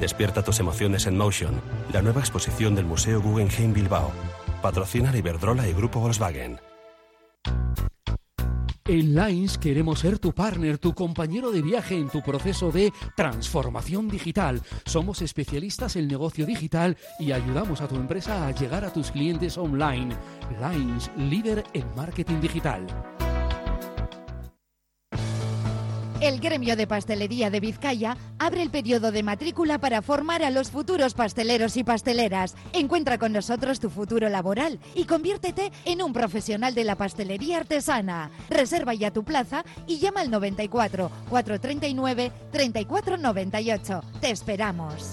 Despierta tus emociones en Motion, la nueva exposición del Museo Guggenheim Bilbao. Patrocina Iberdrola y Grupo Volkswagen. En Lines queremos ser tu partner, tu compañero de viaje en tu proceso de transformación digital. Somos especialistas en negocio digital y ayudamos a tu empresa a llegar a tus clientes online. Lines, líder en marketing digital. El gremio de pastelería de Vizcaya abre el periodo de matrícula para formar a los futuros pasteleros y pasteleras. Encuentra con nosotros tu futuro laboral y conviértete en un profesional de la pastelería artesana. Reserva ya tu plaza y llama al 94 439 3498. Te esperamos.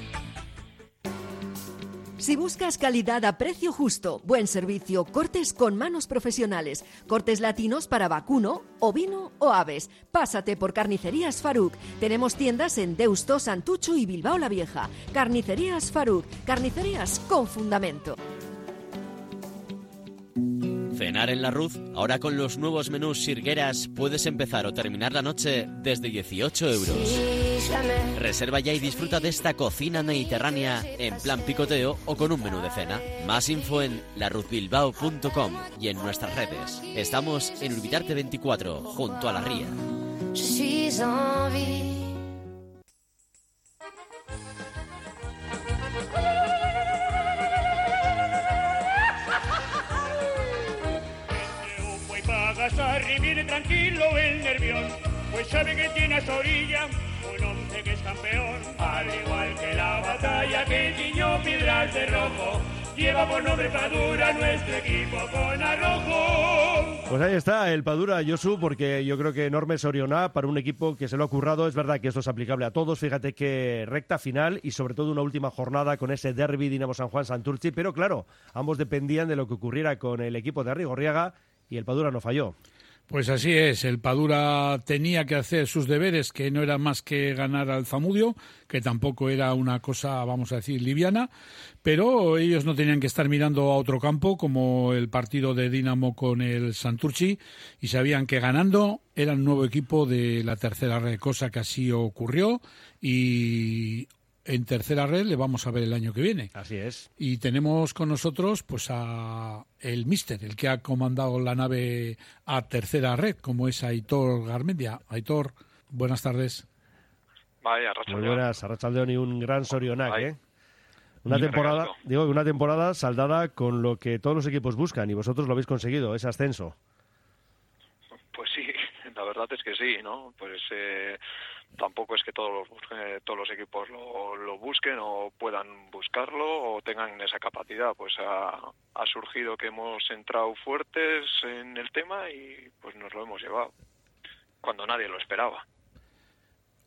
Si buscas calidad a precio justo, buen servicio, cortes con manos profesionales, cortes latinos para vacuno, ovino o aves, pásate por Carnicerías Faruk. Tenemos tiendas en Deusto, Santucho y Bilbao la Vieja. Carnicerías Faruk, carnicerías con fundamento. Cenar en la Ruz, ahora con los nuevos menús Sirgueras puedes empezar o terminar la noche desde 18 euros. Reserva ya y disfruta de esta cocina mediterránea en plan picoteo o con un menú de cena. Más info en laruzbilbao.com y en nuestras redes. Estamos en Urbitarte 24, junto a la ría. Y viene tranquilo el nervión, pues sabe que tiene a su orilla un hombre que es campeón. Al igual que la batalla que tiñó piedras de rojo, lleva por nombre Padura nuestro equipo con arrojo. Pues ahí está el Padura Josu, porque yo creo que enorme Soriona para un equipo que se lo ha currado. Es verdad que esto es aplicable a todos. Fíjate que recta final y sobre todo una última jornada con ese derby Dinamo San Juan Santurci. Pero claro, ambos dependían de lo que ocurriera con el equipo de Arrigorriaga y el Padura no falló. Pues así es, el Padura tenía que hacer sus deberes, que no era más que ganar al Zamudio, que tampoco era una cosa, vamos a decir, liviana, pero ellos no tenían que estar mirando a otro campo como el partido de Dinamo con el Santurci y sabían que ganando era el nuevo equipo de la tercera red, cosa que así ocurrió y en tercera red le vamos a ver el año que viene. Así es. Y tenemos con nosotros pues a el mister, el que ha comandado la nave a tercera red, como es Aitor Garmendia. Aitor, buenas tardes. Vaya, Muy buenas, Arrachaldeón y un gran Sorionac. ¿eh? Una temporada, digo, una temporada saldada con lo que todos los equipos buscan y vosotros lo habéis conseguido, ese ascenso. Pues sí, la verdad es que sí, ¿no? Pues eh, tampoco es que todos los, busquen- todos los equipos lo, lo busquen o puedan buscarlo o tengan esa capacidad. Pues ha, ha surgido que hemos entrado fuertes en el tema y pues nos lo hemos llevado cuando nadie lo esperaba.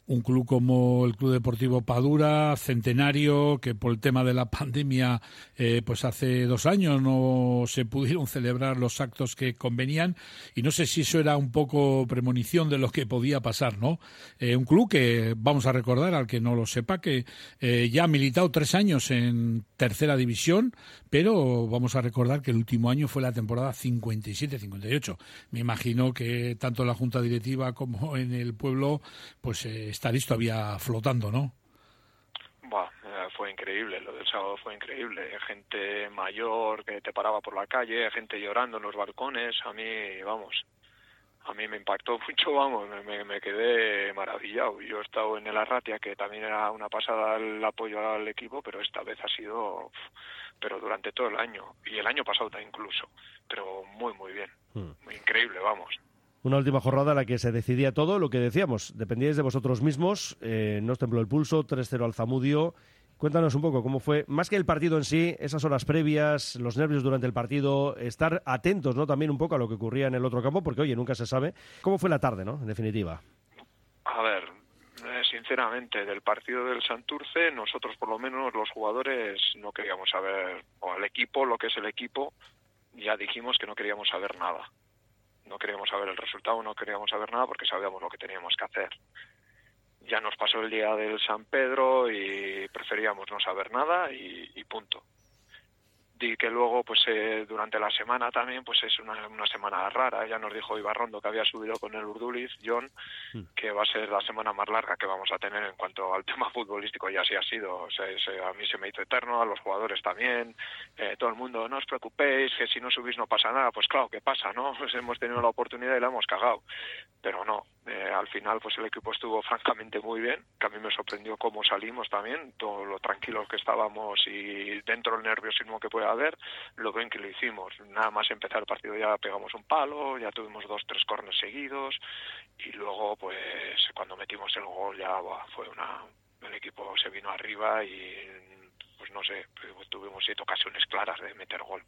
Un club como el Club Deportivo Padura, centenario, que por el tema de la pandemia, eh, pues hace dos años no se pudieron celebrar los actos que convenían y no sé si eso era un poco premonición de lo que podía pasar, ¿no? Eh, un club que, vamos a recordar al que no lo sepa, que eh, ya ha militado tres años en tercera división, pero vamos a recordar que el último año fue la temporada 57-58. Me imagino que tanto la Junta Directiva como en el pueblo, pues estaréis todavía flotando, ¿no? Eh, fue increíble, lo del sábado fue increíble. Gente mayor que te paraba por la calle, gente llorando en los balcones. A mí, vamos, a mí me impactó mucho, vamos, me, me- me quedé maravillado. Yo he estado en el Arratia, que también era una pasada el apoyo al equipo, pero esta vez ha sido, pero durante todo el año, y el año pasado incluso, pero muy, muy bien, muy increíble, vamos. Una última jornada en la que se decidía todo, lo que decíamos, dependíais de vosotros mismos, eh, no os tembló el pulso, 3-0 al Zamudio. Cuéntanos un poco cómo fue, más que el partido en sí, esas horas previas, los nervios durante el partido, estar atentos ¿no? también un poco a lo que ocurría en el otro campo, porque oye, nunca se sabe. ¿Cómo fue la tarde, no? En definitiva. A ver, eh, sinceramente, del partido del Santurce, nosotros por lo menos los jugadores no queríamos saber, o al equipo, lo que es el equipo, ya dijimos que no queríamos saber nada. No queríamos saber el resultado, no queríamos saber nada porque sabíamos lo que teníamos que hacer. Ya nos pasó el día del San Pedro y preferíamos no saber nada y, y punto. Y que luego, pues eh, durante la semana también, pues es una, una semana rara. Ya nos dijo Ibarrondo que había subido con el Urduliz, John, que va a ser la semana más larga que vamos a tener en cuanto al tema futbolístico y así ha sido. O sea, se- a mí se me hizo eterno, a los jugadores también, eh, todo el mundo, no os preocupéis, que si no subís no pasa nada. Pues claro, ¿qué pasa, no? Pues hemos tenido la oportunidad y la hemos cagado. Pero no, eh, al final pues el equipo estuvo francamente muy bien, que a mí me sorprendió cómo salimos también, todo lo tranquilos que estábamos y dentro del nerviosismo que puede haber, lo bien que lo hicimos. Nada más empezar el partido ya pegamos un palo, ya tuvimos dos, tres corners seguidos y luego pues cuando metimos el gol ya fue una... El equipo se vino arriba y pues no sé, tuvimos siete ocasiones claras de meter gol.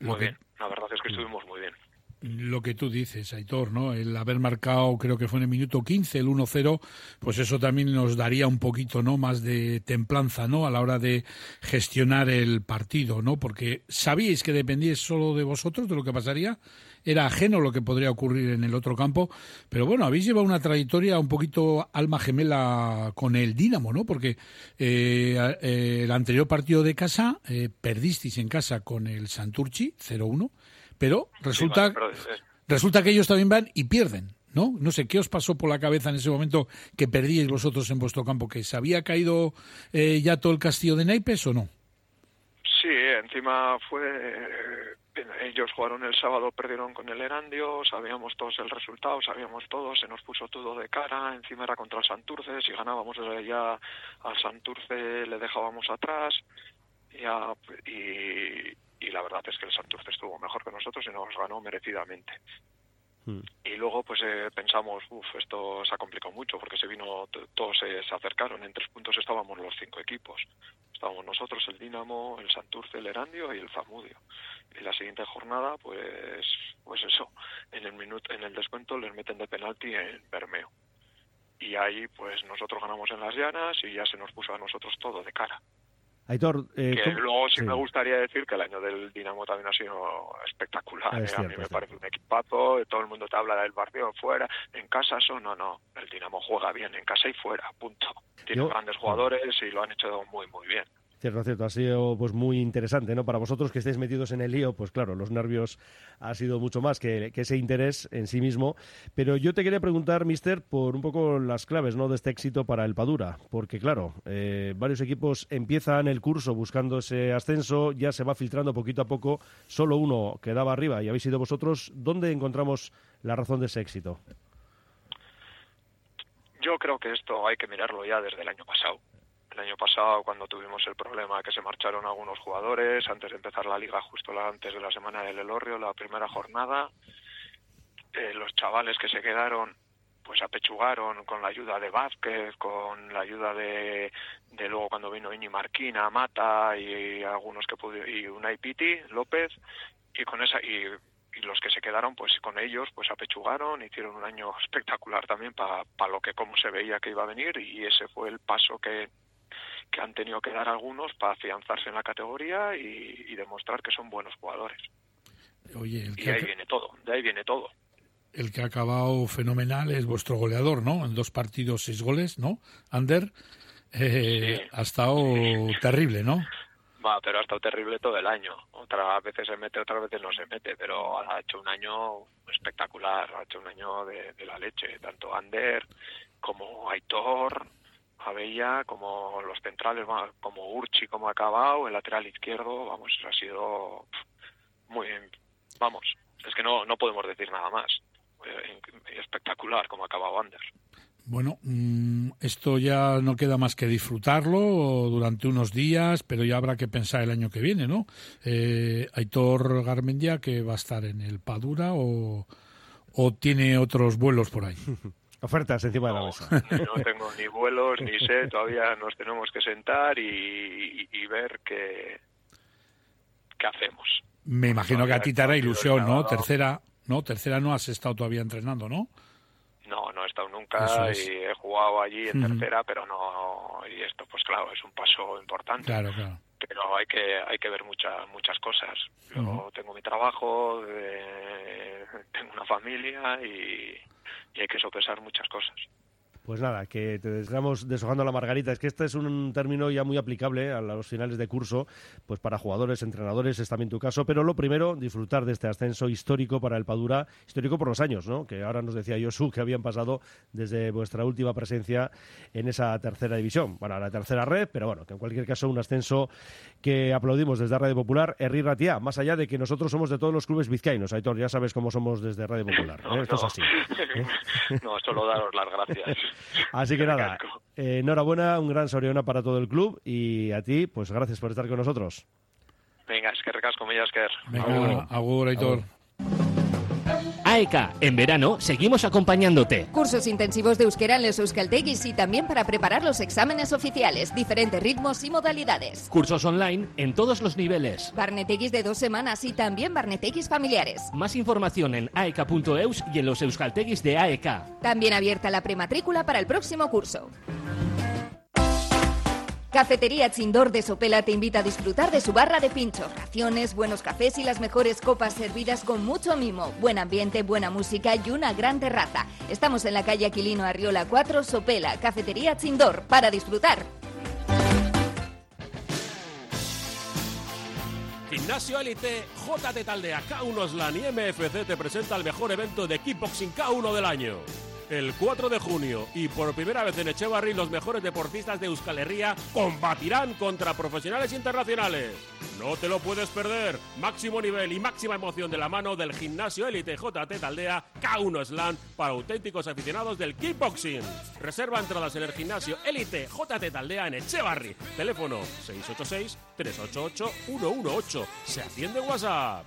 Muy bien, la verdad es que estuvimos muy bien. Lo que tú dices, Aitor, ¿no? El haber marcado, creo que fue en el minuto 15, el 1-0, pues eso también nos daría un poquito, ¿no? Más de templanza, ¿no? A la hora de gestionar el partido, ¿no? Porque sabíais que dependíais solo de vosotros, de lo que pasaría. Era ajeno lo que podría ocurrir en el otro campo. Pero bueno, habéis llevado una trayectoria un poquito alma gemela con el Dinamo, ¿no? Porque eh, eh, el anterior partido de casa, eh, perdisteis en casa con el Santurci, 0-1 pero resulta, Sí, pero, eh, resulta que ellos también van y pierden. ¿No? No sé, ¿qué os pasó por la cabeza en ese momento que perdíais vosotros en vuestro campo? ¿Que se había caído eh, ya todo el castillo de naipes o no? Sí, encima fue. eh, Ellos jugaron el sábado, perdieron con el Erandio, sabíamos todos el resultado, sabíamos todo, se nos puso todo de cara. Encima era contra el Santurce, si ganábamos ya al Santurce le dejábamos atrás. Ya, y, y la verdad es que el Santurce estuvo mejor que nosotros y nos ganó merecidamente. Y luego pues eh, pensamos, uff, esto se ha complicado mucho porque se vino, todos se, se acercaron, en tres puntos estábamos los cinco equipos. Estábamos nosotros, el Dinamo, el Santurce, el Erandio y el Zamudio. Y la siguiente jornada, pues, pues eso, en el minuto, en el descuento les meten de penalti en Bermeo. Y ahí pues nosotros ganamos en las llanas y ya se nos puso a nosotros todo de cara. Aitor, eh, que ¿cómo- luego sí, sí. me gustaría decir que el año del Dinamo también ha sido espectacular. Ah, es ¿eh? a mí me parece un equipazo, todo el mundo te habla del partido fuera, en casa eso no, no, el Dinamo juega bien, en casa y fuera, punto. Tiene Yo- grandes jugadores y lo han hecho muy, muy bien. Cierto, cierto. Ha sido pues muy interesante, ¿no? Para vosotros que estéis metidos en el lío, pues claro, los nervios ha sido mucho más que, ese interés en sí mismo. Pero yo te quería preguntar, Mister, por un poco las claves, ¿no? De este éxito para el Padura, porque claro, eh, varios equipos empiezan el curso buscando ese ascenso, ya se va filtrando poquito a poco, solo uno quedaba arriba y habéis sido vosotros. ¿Dónde encontramos la razón de ese éxito? Yo creo que esto hay que mirarlo ya desde el año pasado. El año pasado, cuando tuvimos el problema que se marcharon algunos jugadores, antes de empezar la liga, justo antes de la semana del Elorrio, la primera jornada, eh, los chavales que se quedaron, pues apechugaron con la ayuda de Vázquez, con la ayuda de, de luego cuando vino Iñi Marquina, Mata y algunos que pudo, y Unai Piti, López, y con esa, y, los que se quedaron pues con ellos pues apechugaron hicieron un año espectacular también para lo que como se veía que iba a venir y ese fue el paso que que han tenido que dar algunos para afianzarse en la categoría y, y demostrar que son buenos jugadores Oye, el y que, ahí viene todo de ahí viene todo el que ha acabado fenomenal es vuestro goleador, ¿no? En dos partidos, seis goles, ¿no? Ander eh, ha estado terrible, ¿no? Va, pero ha estado terrible todo el año. Otras veces se mete, otras veces no se mete, pero ha hecho un año espectacular, ha hecho un año de, de la leche, tanto Ander como Aitor, Abella, como los centrales, como Urchi, como ha acabado, el lateral izquierdo, vamos, ha sido muy, vamos, es que no, no podemos decir nada más. Eh, Espectacular como ha acabado Ander. Bueno, mm, esto ya no queda más que disfrutarlo durante unos días, pero ya habrá que pensar el año que viene, ¿no? Eh, Aitor Garmendia, que va a estar en el Padura o, o tiene otros vuelos por ahí. Ofertas encima de la mesa. No tengo ni vuelos ni sé, todavía nos tenemos que sentar y, y- y ver qué, qué hacemos. Me imagino que a ti te hará ilusión, ¿no? Tercera, no, tercera no has estado todavía entrenando, ¿no? No, no he estado nunca es. y he jugado allí en tercera, pero no, y esto pues claro, es un paso importante. Claro, claro. Pero hay que hay que ver muchas muchas cosas. Yo tengo mi trabajo, eh, tengo una familia y, y hay que sopesar muchas cosas. Pues nada, que te dejamos deshojando la margarita. Es que este es un término ya muy aplicable a los finales de curso, pues para jugadores, entrenadores, es también tu caso. Pero lo primero, disfrutar de este ascenso histórico para el Padura, histórico por los años, ¿no? Que ahora nos decía Josu que habían pasado desde vuestra última presencia en esa tercera división. Bueno, la tercera red, pero bueno, que en cualquier caso un ascenso que aplaudimos desde Radio Popular, Herri Ratia, más allá de que nosotros somos de todos los clubes vizcaínos. Aitor, ya sabes cómo somos desde Radio Popular. ¿eh? Esto es así. no, solo daros las gracias. Así que nada, eh, enhorabuena, un gran Soriona para todo el club y a ti, pues gracias por estar con nosotros. Venga, es que recasco, Millasker. Venga, agur, Aitor. AEK, en verano seguimos acompañándote. Cursos intensivos de euskera en los euskaltegis y también para preparar los exámenes oficiales, diferentes ritmos y modalidades. Cursos online en todos los niveles. Barnetegis de dos semanas y también barnetegis familiares. Más información en aek.eus y en los euskaltegis de AEK. También abierta la prematrícula para el próximo curso. Cafetería Chindor de Sopela te invita a disfrutar de su barra de pinchos, raciones, buenos cafés y las mejores copas servidas con mucho mimo, buen ambiente, buena música y una gran terraza. Estamos en la calle Aquilino Arriola 4, Sopela, Cafetería Chindor, para disfrutar. Gimnasio Elite, JT Taldea, K1 Slan y MFC te presenta el mejor evento de kickboxing K1 del año. El 4 de junio y por primera vez en Echevarri los mejores deportistas de Euskal Herria combatirán contra profesionales internacionales. No te lo puedes perder. Máximo nivel y máxima emoción de la mano del gimnasio élite JT Taldea K1 Slam para auténticos aficionados del kickboxing. Reserva entradas en el gimnasio élite JT Taldea en Echevarri. Teléfono 686 388 118. Se atiende WhatsApp.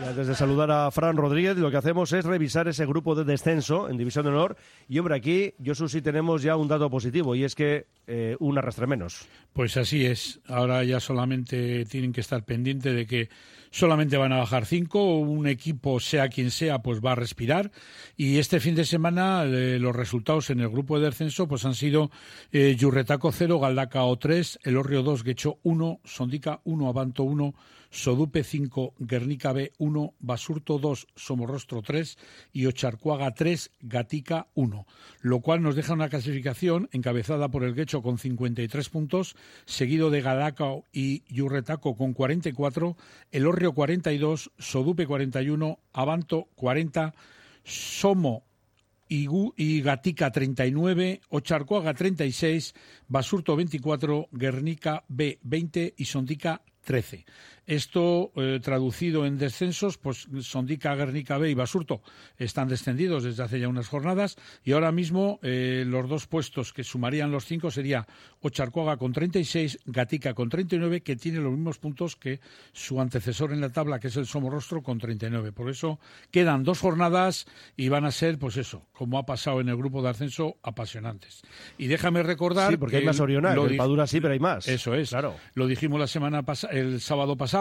Y antes de saludar a Fran Rodríguez, lo que hacemos es revisar ese grupo de descenso en División de Honor. Y hombre, aquí, Josu, sí tenemos ya un dato positivo y es que eh, un arrastre menos. Pues así es. Ahora ya solamente tienen que estar pendientes de que solamente van a bajar cinco. Un equipo, sea quien sea, pues va a respirar. Y este fin de semana eh, los resultados en el grupo de descenso pues han sido eh, Yurretaco 0, Galdacao 3, Elorrio 2, Guecho 1, Sondica 1, Abanto 1, Sodupe 5, Guernica B 1, Basurto 2, Somorrostro 3 y Ocharcuaga 3, Gatica 1. Lo cual nos deja una clasificación encabezada por el Guecho con 53 puntos, seguido de Galdacao y Yurretaco con 44, Elorrio 42, Sodupe 41, Abanto 40, Somo y Gatica 39, Ocharcuaga 36, Basurto 24, Guernica B 20 y Sondica 13. Esto eh, traducido en descensos, pues Sondica, Guernica B y Basurto están descendidos desde hace ya unas jornadas y ahora mismo eh, los dos puestos que sumarían los cinco sería Ocharcoaga con 36, Gatica con 39, que tiene los mismos puntos que su antecesor en la tabla, que es el Somorrostro, con 39. Por eso quedan dos jornadas y van a ser, pues eso, como ha pasado en el grupo de ascenso, apasionantes. Y déjame recordar... Sí, porque hay más Orionar, el Padura sí, pero hay más. Eso es. Claro. Lo dijimos la semana pasada, el sábado pasado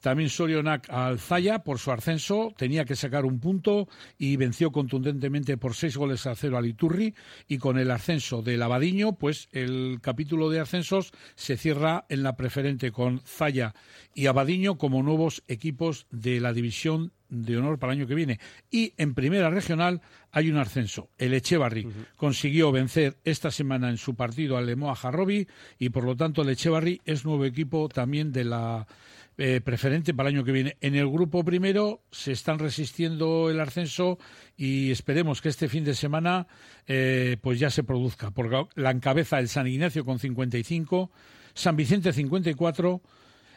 también Sorionac al Zaya por su ascenso, tenía que sacar un punto y venció contundentemente por seis goles a cero al Iturri. Y con el ascenso del Abadiño, pues el capítulo de ascensos se cierra en la preferente con Zaya y Abadiño como nuevos equipos de la división de honor para el año que viene. Y en primera regional hay un ascenso. El Echevarri consiguió vencer esta semana en su partido al Lemoa Jarrobi y por lo tanto el Echevarri es nuevo equipo también de la eh, preferente para el año que viene. En el grupo primero se están resistiendo el ascenso y esperemos que este fin de semana eh, pues ya se produzca, porque la encabeza el San Ignacio con 55, San Vicente 54,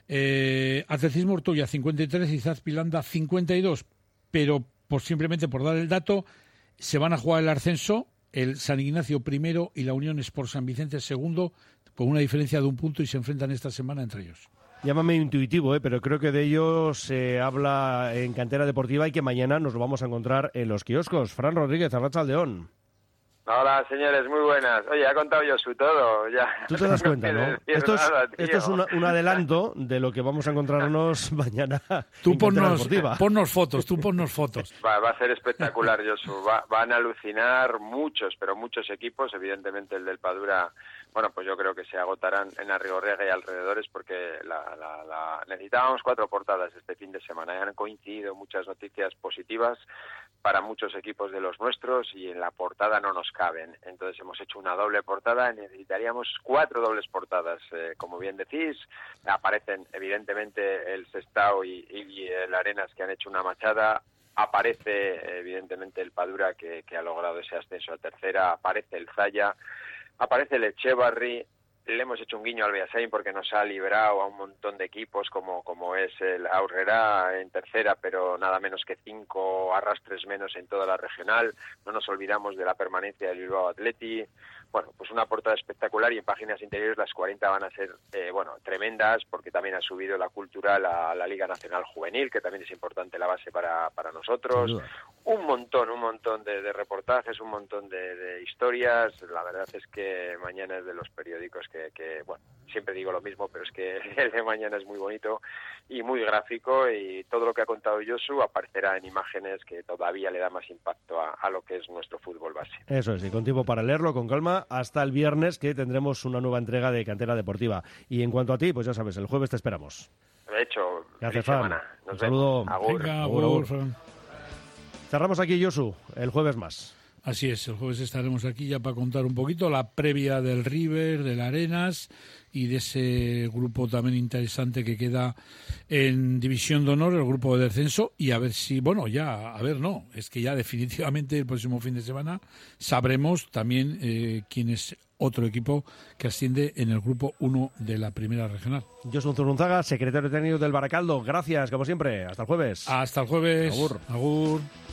eh, Atletismo Ortuya 53 y Zazpilanda 52, pero por simplemente por dar el dato, se van a jugar el ascenso el San Ignacio primero y la Unión por San Vicente segundo, con una diferencia de un punto y se enfrentan esta semana entre ellos. Llámame intuitivo, ¿eh? pero creo que de ello se habla en cantera deportiva y que mañana nos lo vamos a encontrar en los kioscos. Fran Rodríguez, Arracha Aldeón. Hola, señores, muy buenas. Oye, ha contado yo su todo, ya. Tú te das cuenta, ¿no? Esto es, esto es un adelanto de lo que vamos a encontrarnos mañana tú en ponnos, deportiva. ponnos fotos, tú ponnos fotos. Va, va a ser espectacular, Josu. Va, van a alucinar muchos, pero muchos equipos. Evidentemente el del Padura bueno, pues yo creo que se agotarán en Arrigorriaga y alrededores porque la, la, la... necesitábamos cuatro portadas este fin de semana. y Han coincidido muchas noticias positivas para muchos equipos de los nuestros y en la portada no nos caben. Entonces hemos hecho una doble portada, necesitaríamos cuatro dobles portadas. Eh, como bien decís, aparecen evidentemente el Sestao y, y el Arenas que han hecho una machada, aparece evidentemente el Padura que, que, ha logrado ese ascenso a tercera, aparece el Zaya, aparece el Echevarri, le hemos hecho un guiño al Beasain porque nos ha librado a un montón de equipos como, como es el Aurrera en tercera, pero nada menos que cinco arrastres menos en toda la regional. No nos olvidamos de la permanencia del Bilbao Atleti. Bueno, pues una portada espectacular y en páginas interiores las 40 van a ser, eh, bueno, tremendas porque también ha subido la cultural a la Liga Nacional Juvenil, que también es importante la base para, para nosotros. Un montón, un montón de, de reportajes, un montón de, de, historias. La verdad es que mañana es de los periódicos que, que, bueno, siempre digo lo mismo, pero es que el de mañana es muy bonito y muy gráfico y todo lo que ha contado Josu aparecerá en imágenes que todavía le da más impacto a, a lo que es nuestro fútbol base. Eso es, y con tiempo para leerlo, con calma hasta el viernes que tendremos una nueva entrega de Cantera Deportiva. Y en cuanto a ti, pues ya sabes, el jueves te esperamos. De hecho, Gracias, Fran. Nos Un saludo. Agur. Venga, Agur, agur, agur. Fran. Cerramos aquí, Josu, el jueves más. Así es, el jueves estaremos aquí ya para contar un poquito la previa del River, del Arenas y de ese grupo también interesante que queda en División de Honor, el grupo de descenso, y a ver si, bueno, ya, a ver, no, es que ya definitivamente el próximo fin de semana sabremos también eh, quién es otro equipo que asciende en el grupo 1 de la primera regional. Josu Zurunzaga, secretario técnico del Baracaldo. Gracias, como siempre. Hasta el jueves. Hasta el jueves. Agur. Agur.